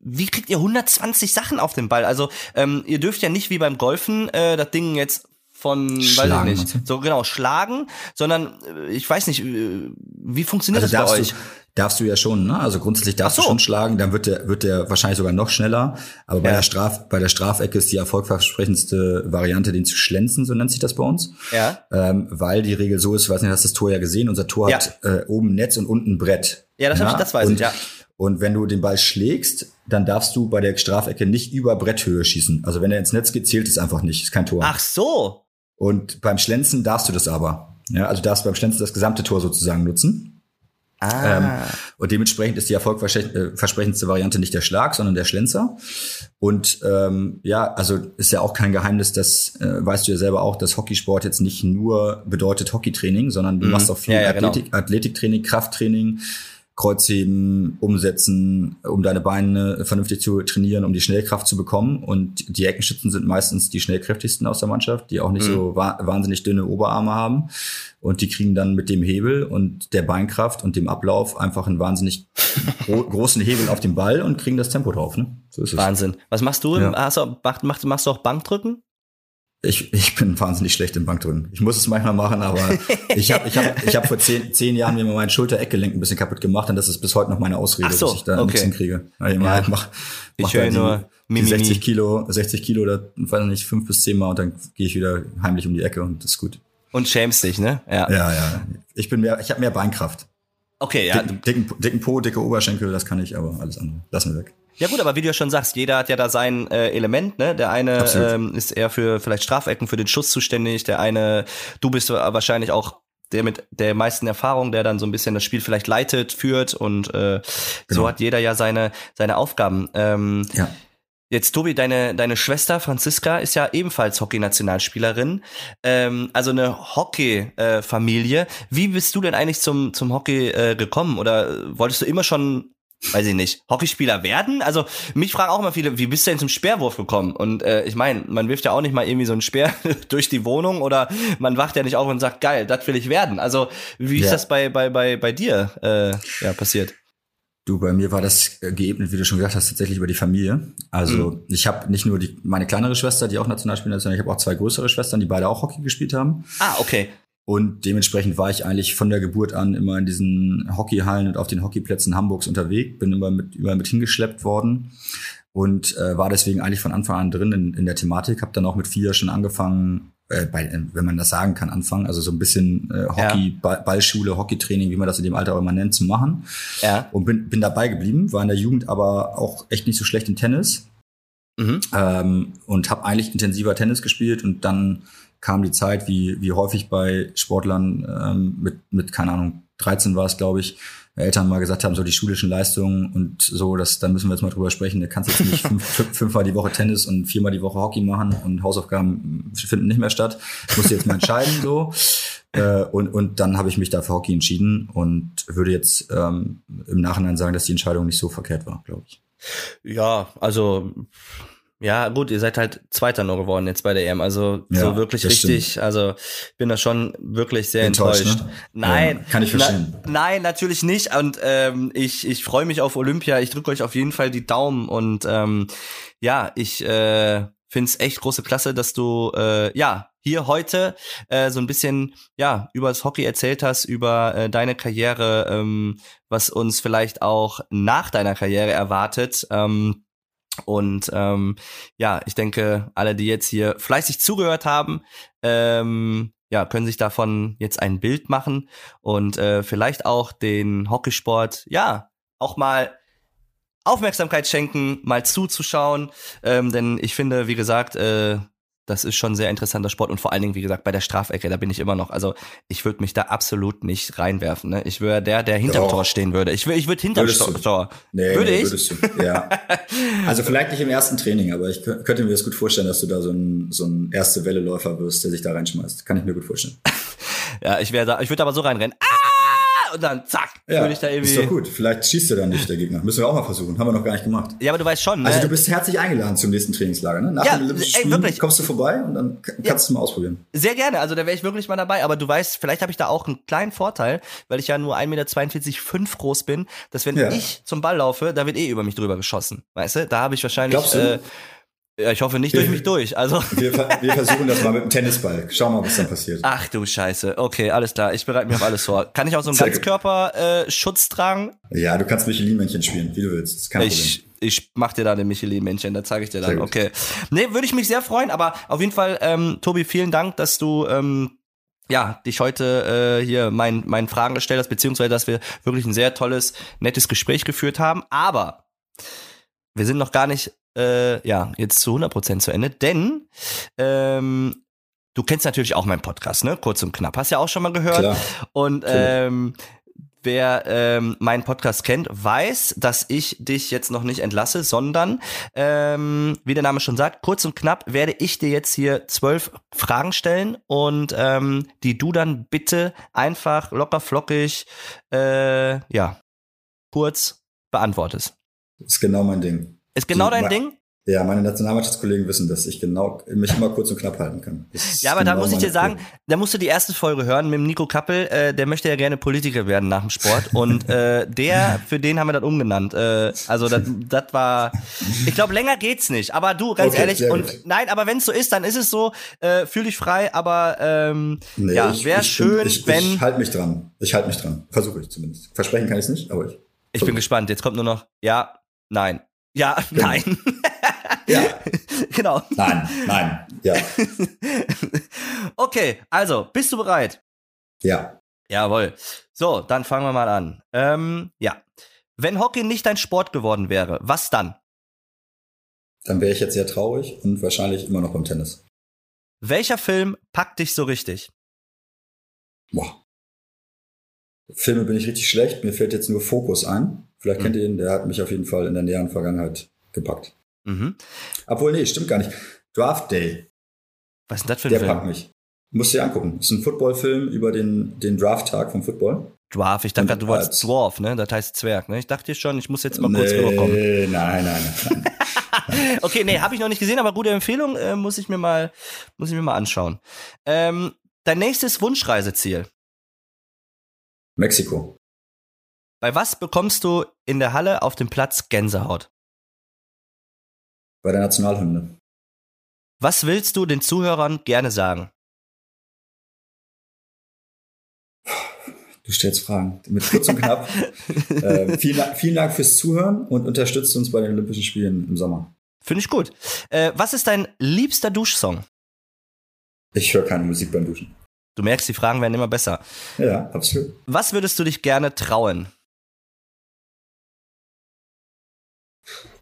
wie kriegt ihr 120 Sachen auf den Ball? Also ähm, ihr dürft ja nicht wie beim Golfen äh, das Ding jetzt von, schlagen, weiß ich nicht, so genau schlagen, sondern äh, ich weiß nicht, äh, wie funktioniert also das bei euch? Du, darfst du ja schon, ne? Also grundsätzlich darfst so. du schon schlagen, dann wird der, wird der wahrscheinlich sogar noch schneller. Aber bei ja. der Straf, bei der Strafecke ist die erfolgversprechendste Variante, den zu schlänzen, so nennt sich das bei uns. Ja. Ähm, weil die Regel so ist, weiß nicht, hast das Tor ja gesehen, unser Tor ja. hat äh, oben Netz und unten Brett. Ja, das, ja? Ich, das weiß und, ich, ja. Und wenn du den Ball schlägst, dann darfst du bei der Strafecke nicht über Bretthöhe schießen. Also wenn er ins Netz geht, zählt es einfach nicht. Ist kein Tor. Ach so. Und beim Schlänzen darfst du das aber. Ja, also darfst beim Schlänzen das gesamte Tor sozusagen nutzen. Ah. Ähm, und dementsprechend ist die erfolgversprechendste Variante nicht der Schlag, sondern der Schlenzer. Und ähm, ja, also ist ja auch kein Geheimnis, das äh, weißt du ja selber auch, dass Hockeysport jetzt nicht nur bedeutet Hockeytraining, sondern du mhm. machst auch viel ja, ja, genau. Athletik, genau. Athletiktraining, Krafttraining, Kreuzheben, umsetzen, um deine Beine vernünftig zu trainieren, um die Schnellkraft zu bekommen. Und die Eckenschützen sind meistens die schnellkräftigsten aus der Mannschaft, die auch nicht mhm. so wa wahnsinnig dünne Oberarme haben. Und die kriegen dann mit dem Hebel und der Beinkraft und dem Ablauf einfach einen wahnsinnig <laughs> gro großen Hebel auf den Ball und kriegen das Tempo drauf. Ne? So ist es. Wahnsinn. Was machst du? Ja. Hast du machst, machst du auch Bankdrücken? Ich, ich bin wahnsinnig schlecht im Bankdrücken. Ich muss es manchmal machen, aber <laughs> ich habe ich hab, ich hab vor zehn, zehn Jahren mir mein Schulter-Eckgelenk ein bisschen kaputt gemacht und das ist bis heute noch meine Ausrede, so, dass ich da okay. nichts hinkriege. Ich, ja. halt mach, mach ich höre nur die 60 Kilo, 60 Kilo oder weiß nicht, fünf bis zehn Mal und dann gehe ich wieder heimlich um die Ecke und das ist gut. Und schämst dich, ne? Ja, ja. ja. Ich bin mehr, ich habe mehr Beinkraft. Okay, ja. Dicken, dicken, dicken Po, dicke Oberschenkel, das kann ich, aber alles andere lassen wir weg. Ja gut, aber wie du ja schon sagst, jeder hat ja da sein äh, Element, ne? Der eine ähm, ist eher für vielleicht Streifecken, für den Schuss zuständig, der eine, du bist wahrscheinlich auch der mit der meisten Erfahrung, der dann so ein bisschen das Spiel vielleicht leitet, führt und äh, genau. so hat jeder ja seine seine Aufgaben. Ähm, ja. Jetzt, Tobi, deine, deine Schwester Franziska ist ja ebenfalls Hockey-Nationalspielerin. Ähm, also eine Hockey-Familie. Wie bist du denn eigentlich zum, zum Hockey äh, gekommen? Oder wolltest du immer schon, weiß ich nicht, Hockeyspieler werden? Also mich fragen auch immer viele, wie bist du denn zum Speerwurf gekommen? Und äh, ich meine, man wirft ja auch nicht mal irgendwie so einen Speer <laughs> durch die Wohnung oder man wacht ja nicht auf und sagt, geil, das will ich werden. Also wie ist Ja. das bei, bei, bei, bei dir äh, ja, passiert? Du, bei mir war das geebnet, wie du schon gesagt hast, tatsächlich über die Familie. Also Mhm. ich habe nicht nur die, meine kleinere Schwester, die auch Nationalspielerin ist, sondern ich habe auch zwei größere Schwestern, die beide auch Hockey gespielt haben. Ah, okay. Und dementsprechend war ich eigentlich von der Geburt an immer in diesen Hockeyhallen und auf den Hockeyplätzen Hamburgs unterwegs, bin immer mit, überall mit hingeschleppt worden und äh, war deswegen eigentlich von Anfang an drin in, in der Thematik. Habe dann auch mit vier schon angefangen, äh, bei, wenn man das sagen kann, anfangen, also so ein bisschen äh, Hockey, Ball, Ballschule, Hockeytraining, wie man das in dem Alter auch immer nennt, zu machen. Ja. Und bin, bin dabei geblieben, war in der Jugend aber auch echt nicht so schlecht in Tennis Mhm. ähm, und habe eigentlich intensiver Tennis gespielt und dann kam die Zeit, wie, wie häufig bei Sportlern ähm, mit, mit, keine Ahnung, 13 war es, glaube ich, Eltern mal gesagt haben, so die schulischen Leistungen und so, das, da müssen wir jetzt mal drüber sprechen. Du kannst jetzt nicht <laughs> fünf, fünf, fünfmal die Woche Tennis und viermal die Woche Hockey machen und Hausaufgaben finden nicht mehr statt. Musst du jetzt mal entscheiden so. Äh, und, und dann habe ich mich da für Hockey entschieden und würde jetzt ähm, im Nachhinein sagen, dass die Entscheidung nicht so verkehrt war, glaube ich. Ja, also ja, gut, ihr seid halt Zweiter nur geworden jetzt bei der EM. Also Ja, so wirklich richtig. Also ich bin da schon wirklich sehr Enttäuscht, enttäuscht. ne? Nein, Ja, kann ich verstehen. Na, nein, natürlich nicht. Und ähm, ich ich freue mich auf Olympia. Ich drücke euch auf jeden Fall die Daumen und ähm, ja, ich äh, finde es echt große Klasse, dass du äh, ja hier heute äh, so ein bisschen ja über das Hockey erzählt hast, über äh, deine Karriere, ähm, was uns vielleicht auch nach deiner Karriere erwartet. Ähm, und ähm, ja, ich denke, alle, die jetzt hier fleißig zugehört haben, ähm, ja, können sich davon jetzt ein Bild machen und äh, vielleicht auch den Hockeysport, ja, auch mal Aufmerksamkeit schenken, mal zuzuschauen. Ähm, denn ich finde, wie gesagt, äh, das ist schon ein sehr interessanter Sport und vor allen Dingen, wie gesagt, bei der Strafecke, da bin ich immer noch. Also ich würde mich da absolut nicht reinwerfen. Ne? Ich wäre der, der hinterm Doch. Tor stehen würde. Ich würde ich würd hinterm Würdest du? Tor. Nee, Würde nee, ich? Würdest du, ja. Also vielleicht nicht im ersten Training, aber ich kö- könnte mir das gut vorstellen, dass du da so ein, so ein erste Welle-Läufer wirst, der sich da reinschmeißt. Kann ich mir gut vorstellen. <laughs> Ja, ich wäre da, ich würde aber so reinrennen. Ah! Und dann zack, Ja, würde ich da irgendwie. ist doch gut. Vielleicht schießt du dann nicht, der Gegner. Müssen wir auch mal versuchen. Haben wir noch gar nicht gemacht. Ja, aber du weißt schon, ne? Also du bist herzlich eingeladen zum nächsten Trainingslager. Ne? Nach Ja, Olympischen ey, Spielen wirklich. kommst du vorbei und dann kannst du mal ausprobieren. Sehr gerne, also da wäre ich wirklich mal dabei, aber du weißt, vielleicht habe ich da auch einen kleinen Vorteil, weil ich ja nur 1,42 Meter groß bin, dass wenn Ja. ich zum Ball laufe, da wird eh über mich drüber geschossen. Weißt du? Da habe ich wahrscheinlich. Glaubst du? Äh, ja, ich hoffe nicht durch mich durch. Also. Wir, wir versuchen das mal mit dem Tennisball. Schauen wir mal, was dann passiert. Ach du Scheiße. Okay, alles klar. Ich bereite mich auf alles vor. Kann ich auch so einen Sehr gut. Ganzkörper äh, tragen? Ja, du kannst Michelin-Männchen spielen, wie du willst. Das kein Ich, ich mach dir da den Michelin-Männchen, da zeige ich dir dann. Okay. Nee, würde ich mich sehr freuen, aber auf jeden Fall, ähm, Tobi, vielen Dank, dass du ähm, ja, dich heute äh, hier meinen meinen Fragen gestellt hast, beziehungsweise dass wir wirklich ein sehr tolles, nettes Gespräch geführt haben. Aber wir sind noch gar nicht äh, ja, jetzt zu 100% zu Ende, denn ähm, du kennst natürlich auch meinen Podcast, ne? Kurz und knapp. Hast ja auch schon mal gehört. Klar. Und ähm, wer ähm, meinen Podcast kennt, weiß, dass ich dich jetzt noch nicht entlasse, sondern, ähm, wie der Name schon sagt, kurz und knapp werde ich dir jetzt hier zwölf Fragen stellen und ähm, die du dann bitte einfach locker flockig, äh, ja, kurz beantwortest. Das ist genau mein Ding. Ist genau So, dein Ding? Ja, meine Nationalmannschaftskollegen wissen, dass ich genau mich immer kurz und knapp halten kann. Das Ja, aber da genau muss ich dir sagen, Quote. da musst du die erste Folge hören mit dem Nico Kappel, äh, der möchte ja gerne Politiker werden nach dem Sport und äh, der, für den haben wir das umgenannt. Äh, also das das war, ich glaube, länger geht's nicht, aber du, ganz Okay, ehrlich, und nein, aber wenn es so ist, dann ist es so, äh, fühl dich frei, aber ähm, Nee, ja, ich- wäre ich bin- schön, ich, wenn, Ich ich, halte mich dran. Ich halte mich dran. Versuche ich zumindest. Versprechen kann ich es nicht, aber ich. bin versuch. gespannt, jetzt kommt nur noch, ja, nein. Ja, Genau. nein. Ja, <laughs> genau. nein, nein, ja, <laughs> Okay, also, bist du bereit? ja. Jawohl. So, dann fangen wir mal an. Ähm, ja. Wenn Hockey nicht dein Sport geworden wäre, was dann? Dann wäre ich jetzt sehr traurig und wahrscheinlich immer noch beim Tennis. Welcher Film packt dich so richtig? Boah. Filme bin ich richtig schlecht. Mir fällt jetzt nur Fokus ein. Vielleicht kennt ihr ihn. Der hat mich auf jeden Fall in der näheren Vergangenheit gepackt. Mhm. Obwohl, nee, stimmt gar nicht. Draft Day. Was ist denn das für ein Der Film? packt mich. Musst du dir angucken. ist ein Footballfilm über den, den Draft-Tag vom Football. Dwarf, ich dachte du wolltest als- Dwarf, ne? Das heißt Zwerg, ne? Ich dachte schon, ich muss jetzt mal kurz rüberkommen. nee, nein, nein, nein. <laughs> Okay, nee, habe ich noch nicht gesehen, aber gute Empfehlung, äh, muss ich mir mal, muss ich mir mal anschauen. Ähm, dein nächstes Wunschreiseziel. Mexiko. Bei was bekommst du in der Halle auf dem Platz Gänsehaut? Bei der Nationalhymne. Was willst du den Zuhörern gerne sagen? Du stellst Fragen. Mit kurz und knapp. <laughs> äh, vielen, Dank, vielen Dank fürs Zuhören und unterstützt uns bei den Olympischen Spielen im Sommer. Finde ich gut. Äh, was ist dein liebster Duschsong? Ich höre keine Musik beim Duschen. Du merkst, die Fragen werden immer besser. Ja, absolut. Was würdest du dich gerne trauen?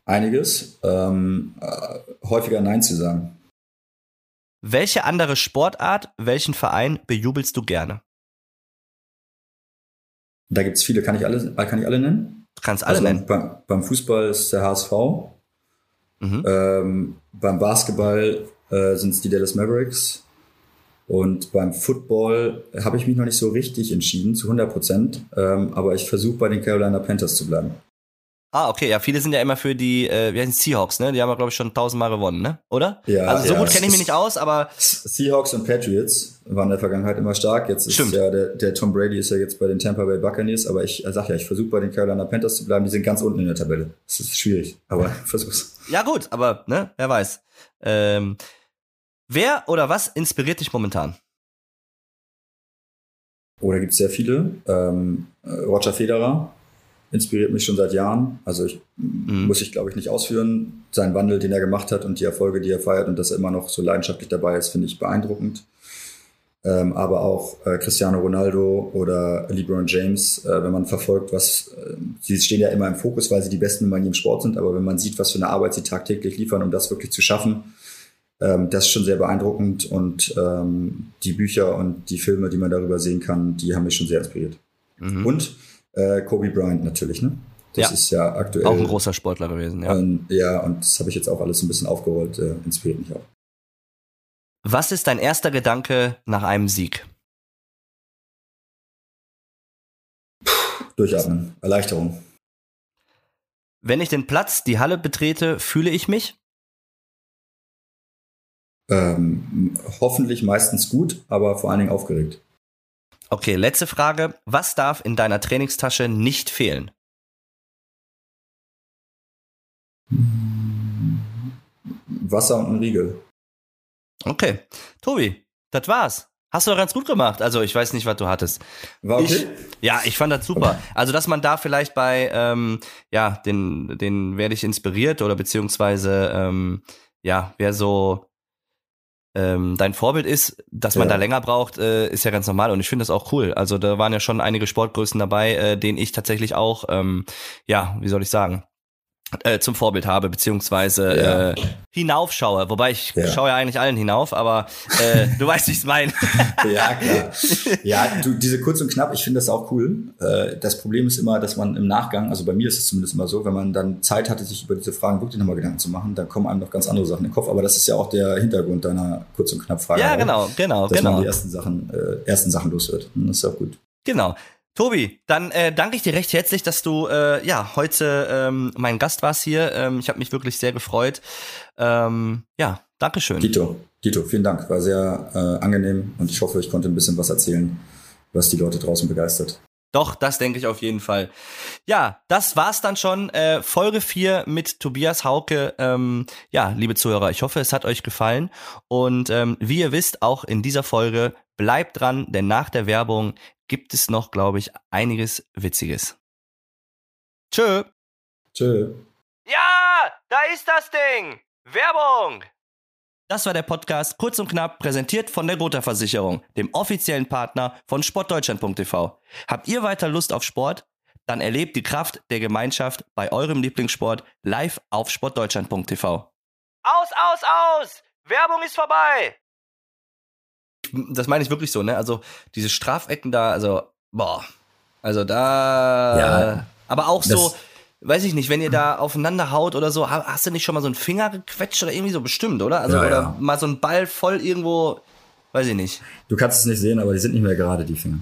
Einiges. Ähm, äh, häufiger Nein zu sagen. Welche andere Sportart, welchen Verein bejubelst du gerne? Da gibt's viele. Kann ich alle, äh, kann ich alle nennen? Du kannst alle Also nennen. Beim, beim Fußball ist der HSV. Mhm. Ähm, beim Basketball äh, sind es die Dallas Mavericks. Und beim Football habe ich mich noch nicht so richtig entschieden, zu 100 Prozent. Ähm, aber ich versuche bei den Carolina Panthers zu bleiben. Ah, okay, ja, viele sind ja immer für die, äh, wie heißen Seahawks, ne? Die haben ja, glaube ich, schon tausendmal gewonnen, ne? Oder? Ja, Also so ja, gut es kenne ich mich nicht aus, aber Seahawks und Patriots waren in der Vergangenheit immer stark. Jetzt ist Stimmt. ja der, der Tom Brady ist ja jetzt bei den Tampa Bay Buccaneers, aber ich sag ja, ich versuche bei den Carolina Panthers zu bleiben. Die sind ganz unten in der Tabelle. Das ist schwierig, aber <laughs> versuch's. ja gut, aber ne, wer weiß. Ähm, wer oder was inspiriert dich momentan? Oh, da gibt's sehr viele. Ähm, äh, Roger Federer inspiriert mich schon seit Jahren. Also ich Mhm. muss ich, glaube ich, nicht ausführen. Sein Wandel, den er gemacht hat und die Erfolge, die er feiert und dass er immer noch so leidenschaftlich dabei ist, finde ich beeindruckend. Ähm, aber auch äh, Cristiano Ronaldo oder LeBron James, äh, wenn man verfolgt, was äh, sie stehen ja immer im Fokus, weil sie die Besten immer in ihrem Sport sind, aber wenn man sieht, was für eine Arbeit sie tagtäglich liefern, um das wirklich zu schaffen, ähm, das ist schon sehr beeindruckend und ähm, die Bücher und die Filme, die man darüber sehen kann, die haben mich schon sehr inspiriert. Mhm. Und äh, Kobe Bryant natürlich, ne? Das Ja. ist ja aktuell. Auch ein großer Sportler gewesen, ja. Ähm, ja, und das habe ich jetzt auch alles ein bisschen aufgerollt, äh, inspiriert mich auch. Was ist dein erster Gedanke nach einem Sieg? Durchatmen, Erleichterung. Wenn ich den Platz, die Halle betrete, fühle ich mich? Ähm, hoffentlich meistens gut, aber vor allen Dingen aufgeregt. Okay, letzte Frage. Was darf in deiner Trainingstasche nicht fehlen? Wasser und ein Riegel. Okay. Tobi, das war's. Hast du doch ganz gut gemacht. Also ich weiß nicht, was du hattest. War okay? Ich, ja, ich fand das super. Also, dass man da vielleicht bei, ähm, ja, den, den werde ich inspiriert oder beziehungsweise, ähm, ja, wer so ähm, dein Vorbild ist, dass man Ja. da länger braucht, äh, ist ja ganz normal und ich finde das auch cool. Also da waren ja schon einige Sportgrößen dabei, äh, denen ich tatsächlich auch, ähm, ja, wie soll ich sagen, äh, zum Vorbild habe, beziehungsweise Ja. äh, hinaufschaue. Wobei ich Ja. schaue ja eigentlich allen hinauf, aber äh, <laughs> du weißt, wie ich es meine. <laughs> Ja, klar. Ja, du, diese kurz und knapp, ich finde das auch cool. Äh, das Problem ist immer, dass man im Nachgang, also bei mir ist es zumindest immer so, wenn man dann Zeit hatte, sich über diese Fragen wirklich nochmal Gedanken zu machen, dann kommen einem noch ganz andere Sachen in den Kopf. Aber das ist ja auch der Hintergrund deiner kurz und knapp Frage. ja, auch, genau, genau, Dass man genau. die ersten Sachen, äh, ersten Sachen los wird. Das ist auch gut. Genau. Tobi, dann äh, danke ich dir recht herzlich, dass du äh, ja heute ähm, mein Gast warst hier. Ähm, ich habe mich wirklich sehr gefreut. Ähm, ja, Dankeschön. Dito, Dito, vielen Dank. War sehr äh, angenehm und ich hoffe, ich konnte ein bisschen was erzählen, was die Leute draußen begeistert. Doch, das denke ich auf jeden Fall. Ja, das war's dann schon. Äh, Folge 4 mit Tobias Hauke. Ähm, ja, liebe Zuhörer, ich hoffe, es hat euch gefallen. Und ähm, wie ihr wisst, auch in dieser Folge bleibt dran, denn nach der Werbung gibt es noch, glaube ich, einiges Witziges. Tschö. Tschö. Ja, da ist das Ding. Werbung. Das war der Podcast kurz und knapp präsentiert von der Gotha Versicherung, dem offiziellen Partner von sportdeutschland.tv. Habt ihr weiter Lust auf Sport? Dann erlebt die Kraft der Gemeinschaft bei eurem Lieblingssport live auf sportdeutschland.tv. Aus, aus, aus! Werbung ist vorbei! Das meine ich wirklich so, ne? Also diese Strafecken da, also boah, also da, Ja. aber auch Das- so, weiß ich nicht, wenn ihr da aufeinander haut oder so, ha- hast du nicht schon mal so einen Finger gequetscht oder irgendwie so bestimmt, oder? Also, Ja, oder ja. mal so einen Ball voll irgendwo, weiß ich nicht. Du kannst es nicht sehen, aber die sind nicht mehr gerade, die Finger.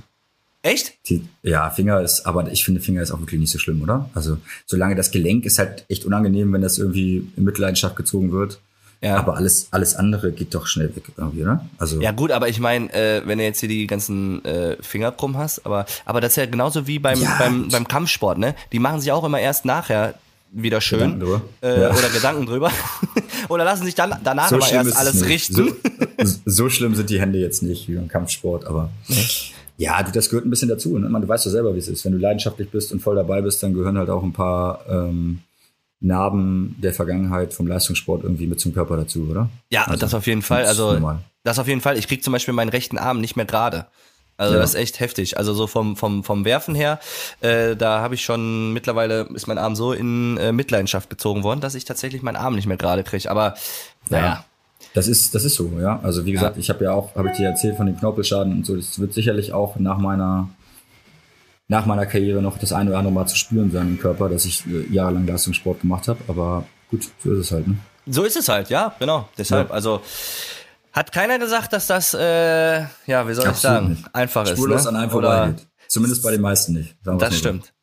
Echt? Die, ja, Finger ist, aber ich finde, Finger ist auch wirklich nicht so schlimm, oder? Also, solange das Gelenk ist halt echt unangenehm, wenn das irgendwie in Mitleidenschaft gezogen wird. Ja. Aber alles, alles andere geht doch schnell weg irgendwie, oder? Also, Ja gut, aber ich meine, äh, wenn du jetzt hier die ganzen äh, Finger krumm hast, aber aber das ist ja genauso wie beim Ja, beim beim Kampfsport, ne? Die machen sich auch immer erst nachher wieder schön Gedanken drüber. Äh, Ja. oder Gedanken drüber <laughs> oder lassen sich dann danach so erst alles richten. So, so schlimm sind die Hände jetzt nicht wie beim Kampfsport, aber ja, du, das gehört ein bisschen dazu. Ne? Man, du weißt ja selber, wie es ist. Wenn du leidenschaftlich bist und voll dabei bist, dann gehören halt auch ein paar ähm, Narben der Vergangenheit vom Leistungssport irgendwie mit zum Körper dazu, oder? Ja, Also, das auf jeden Fall. Also normal. das auf jeden Fall. Ich krieg zum Beispiel meinen rechten Arm nicht mehr gerade. Also Ja. das ist echt heftig. Also so vom vom vom Werfen her, äh, da habe ich schon mittlerweile ist mein Arm so in äh, Mitleidenschaft gezogen worden, dass ich tatsächlich meinen Arm nicht mehr gerade kriege. Aber naja, Das ist, das ist so, ja. Also wie gesagt, ich habe ja auch, habe ich dir erzählt von dem Knorpelschaden und so. Das wird sicherlich auch nach meiner, nach meiner Karriere noch das eine oder andere Mal zu spüren sein im Körper, dass ich äh, jahrelang Leistungssport gemacht habe. Aber gut, so ist es halt. Ne? so ist es halt. Ja, genau. Deshalb. Ja. Also hat keiner gesagt, dass das äh, ja, wie soll ich Absolut sagen, nicht. einfach ist. Spurlos ne? an einem vorbeigeht. Zumindest bei den meisten nicht. Das so. stimmt.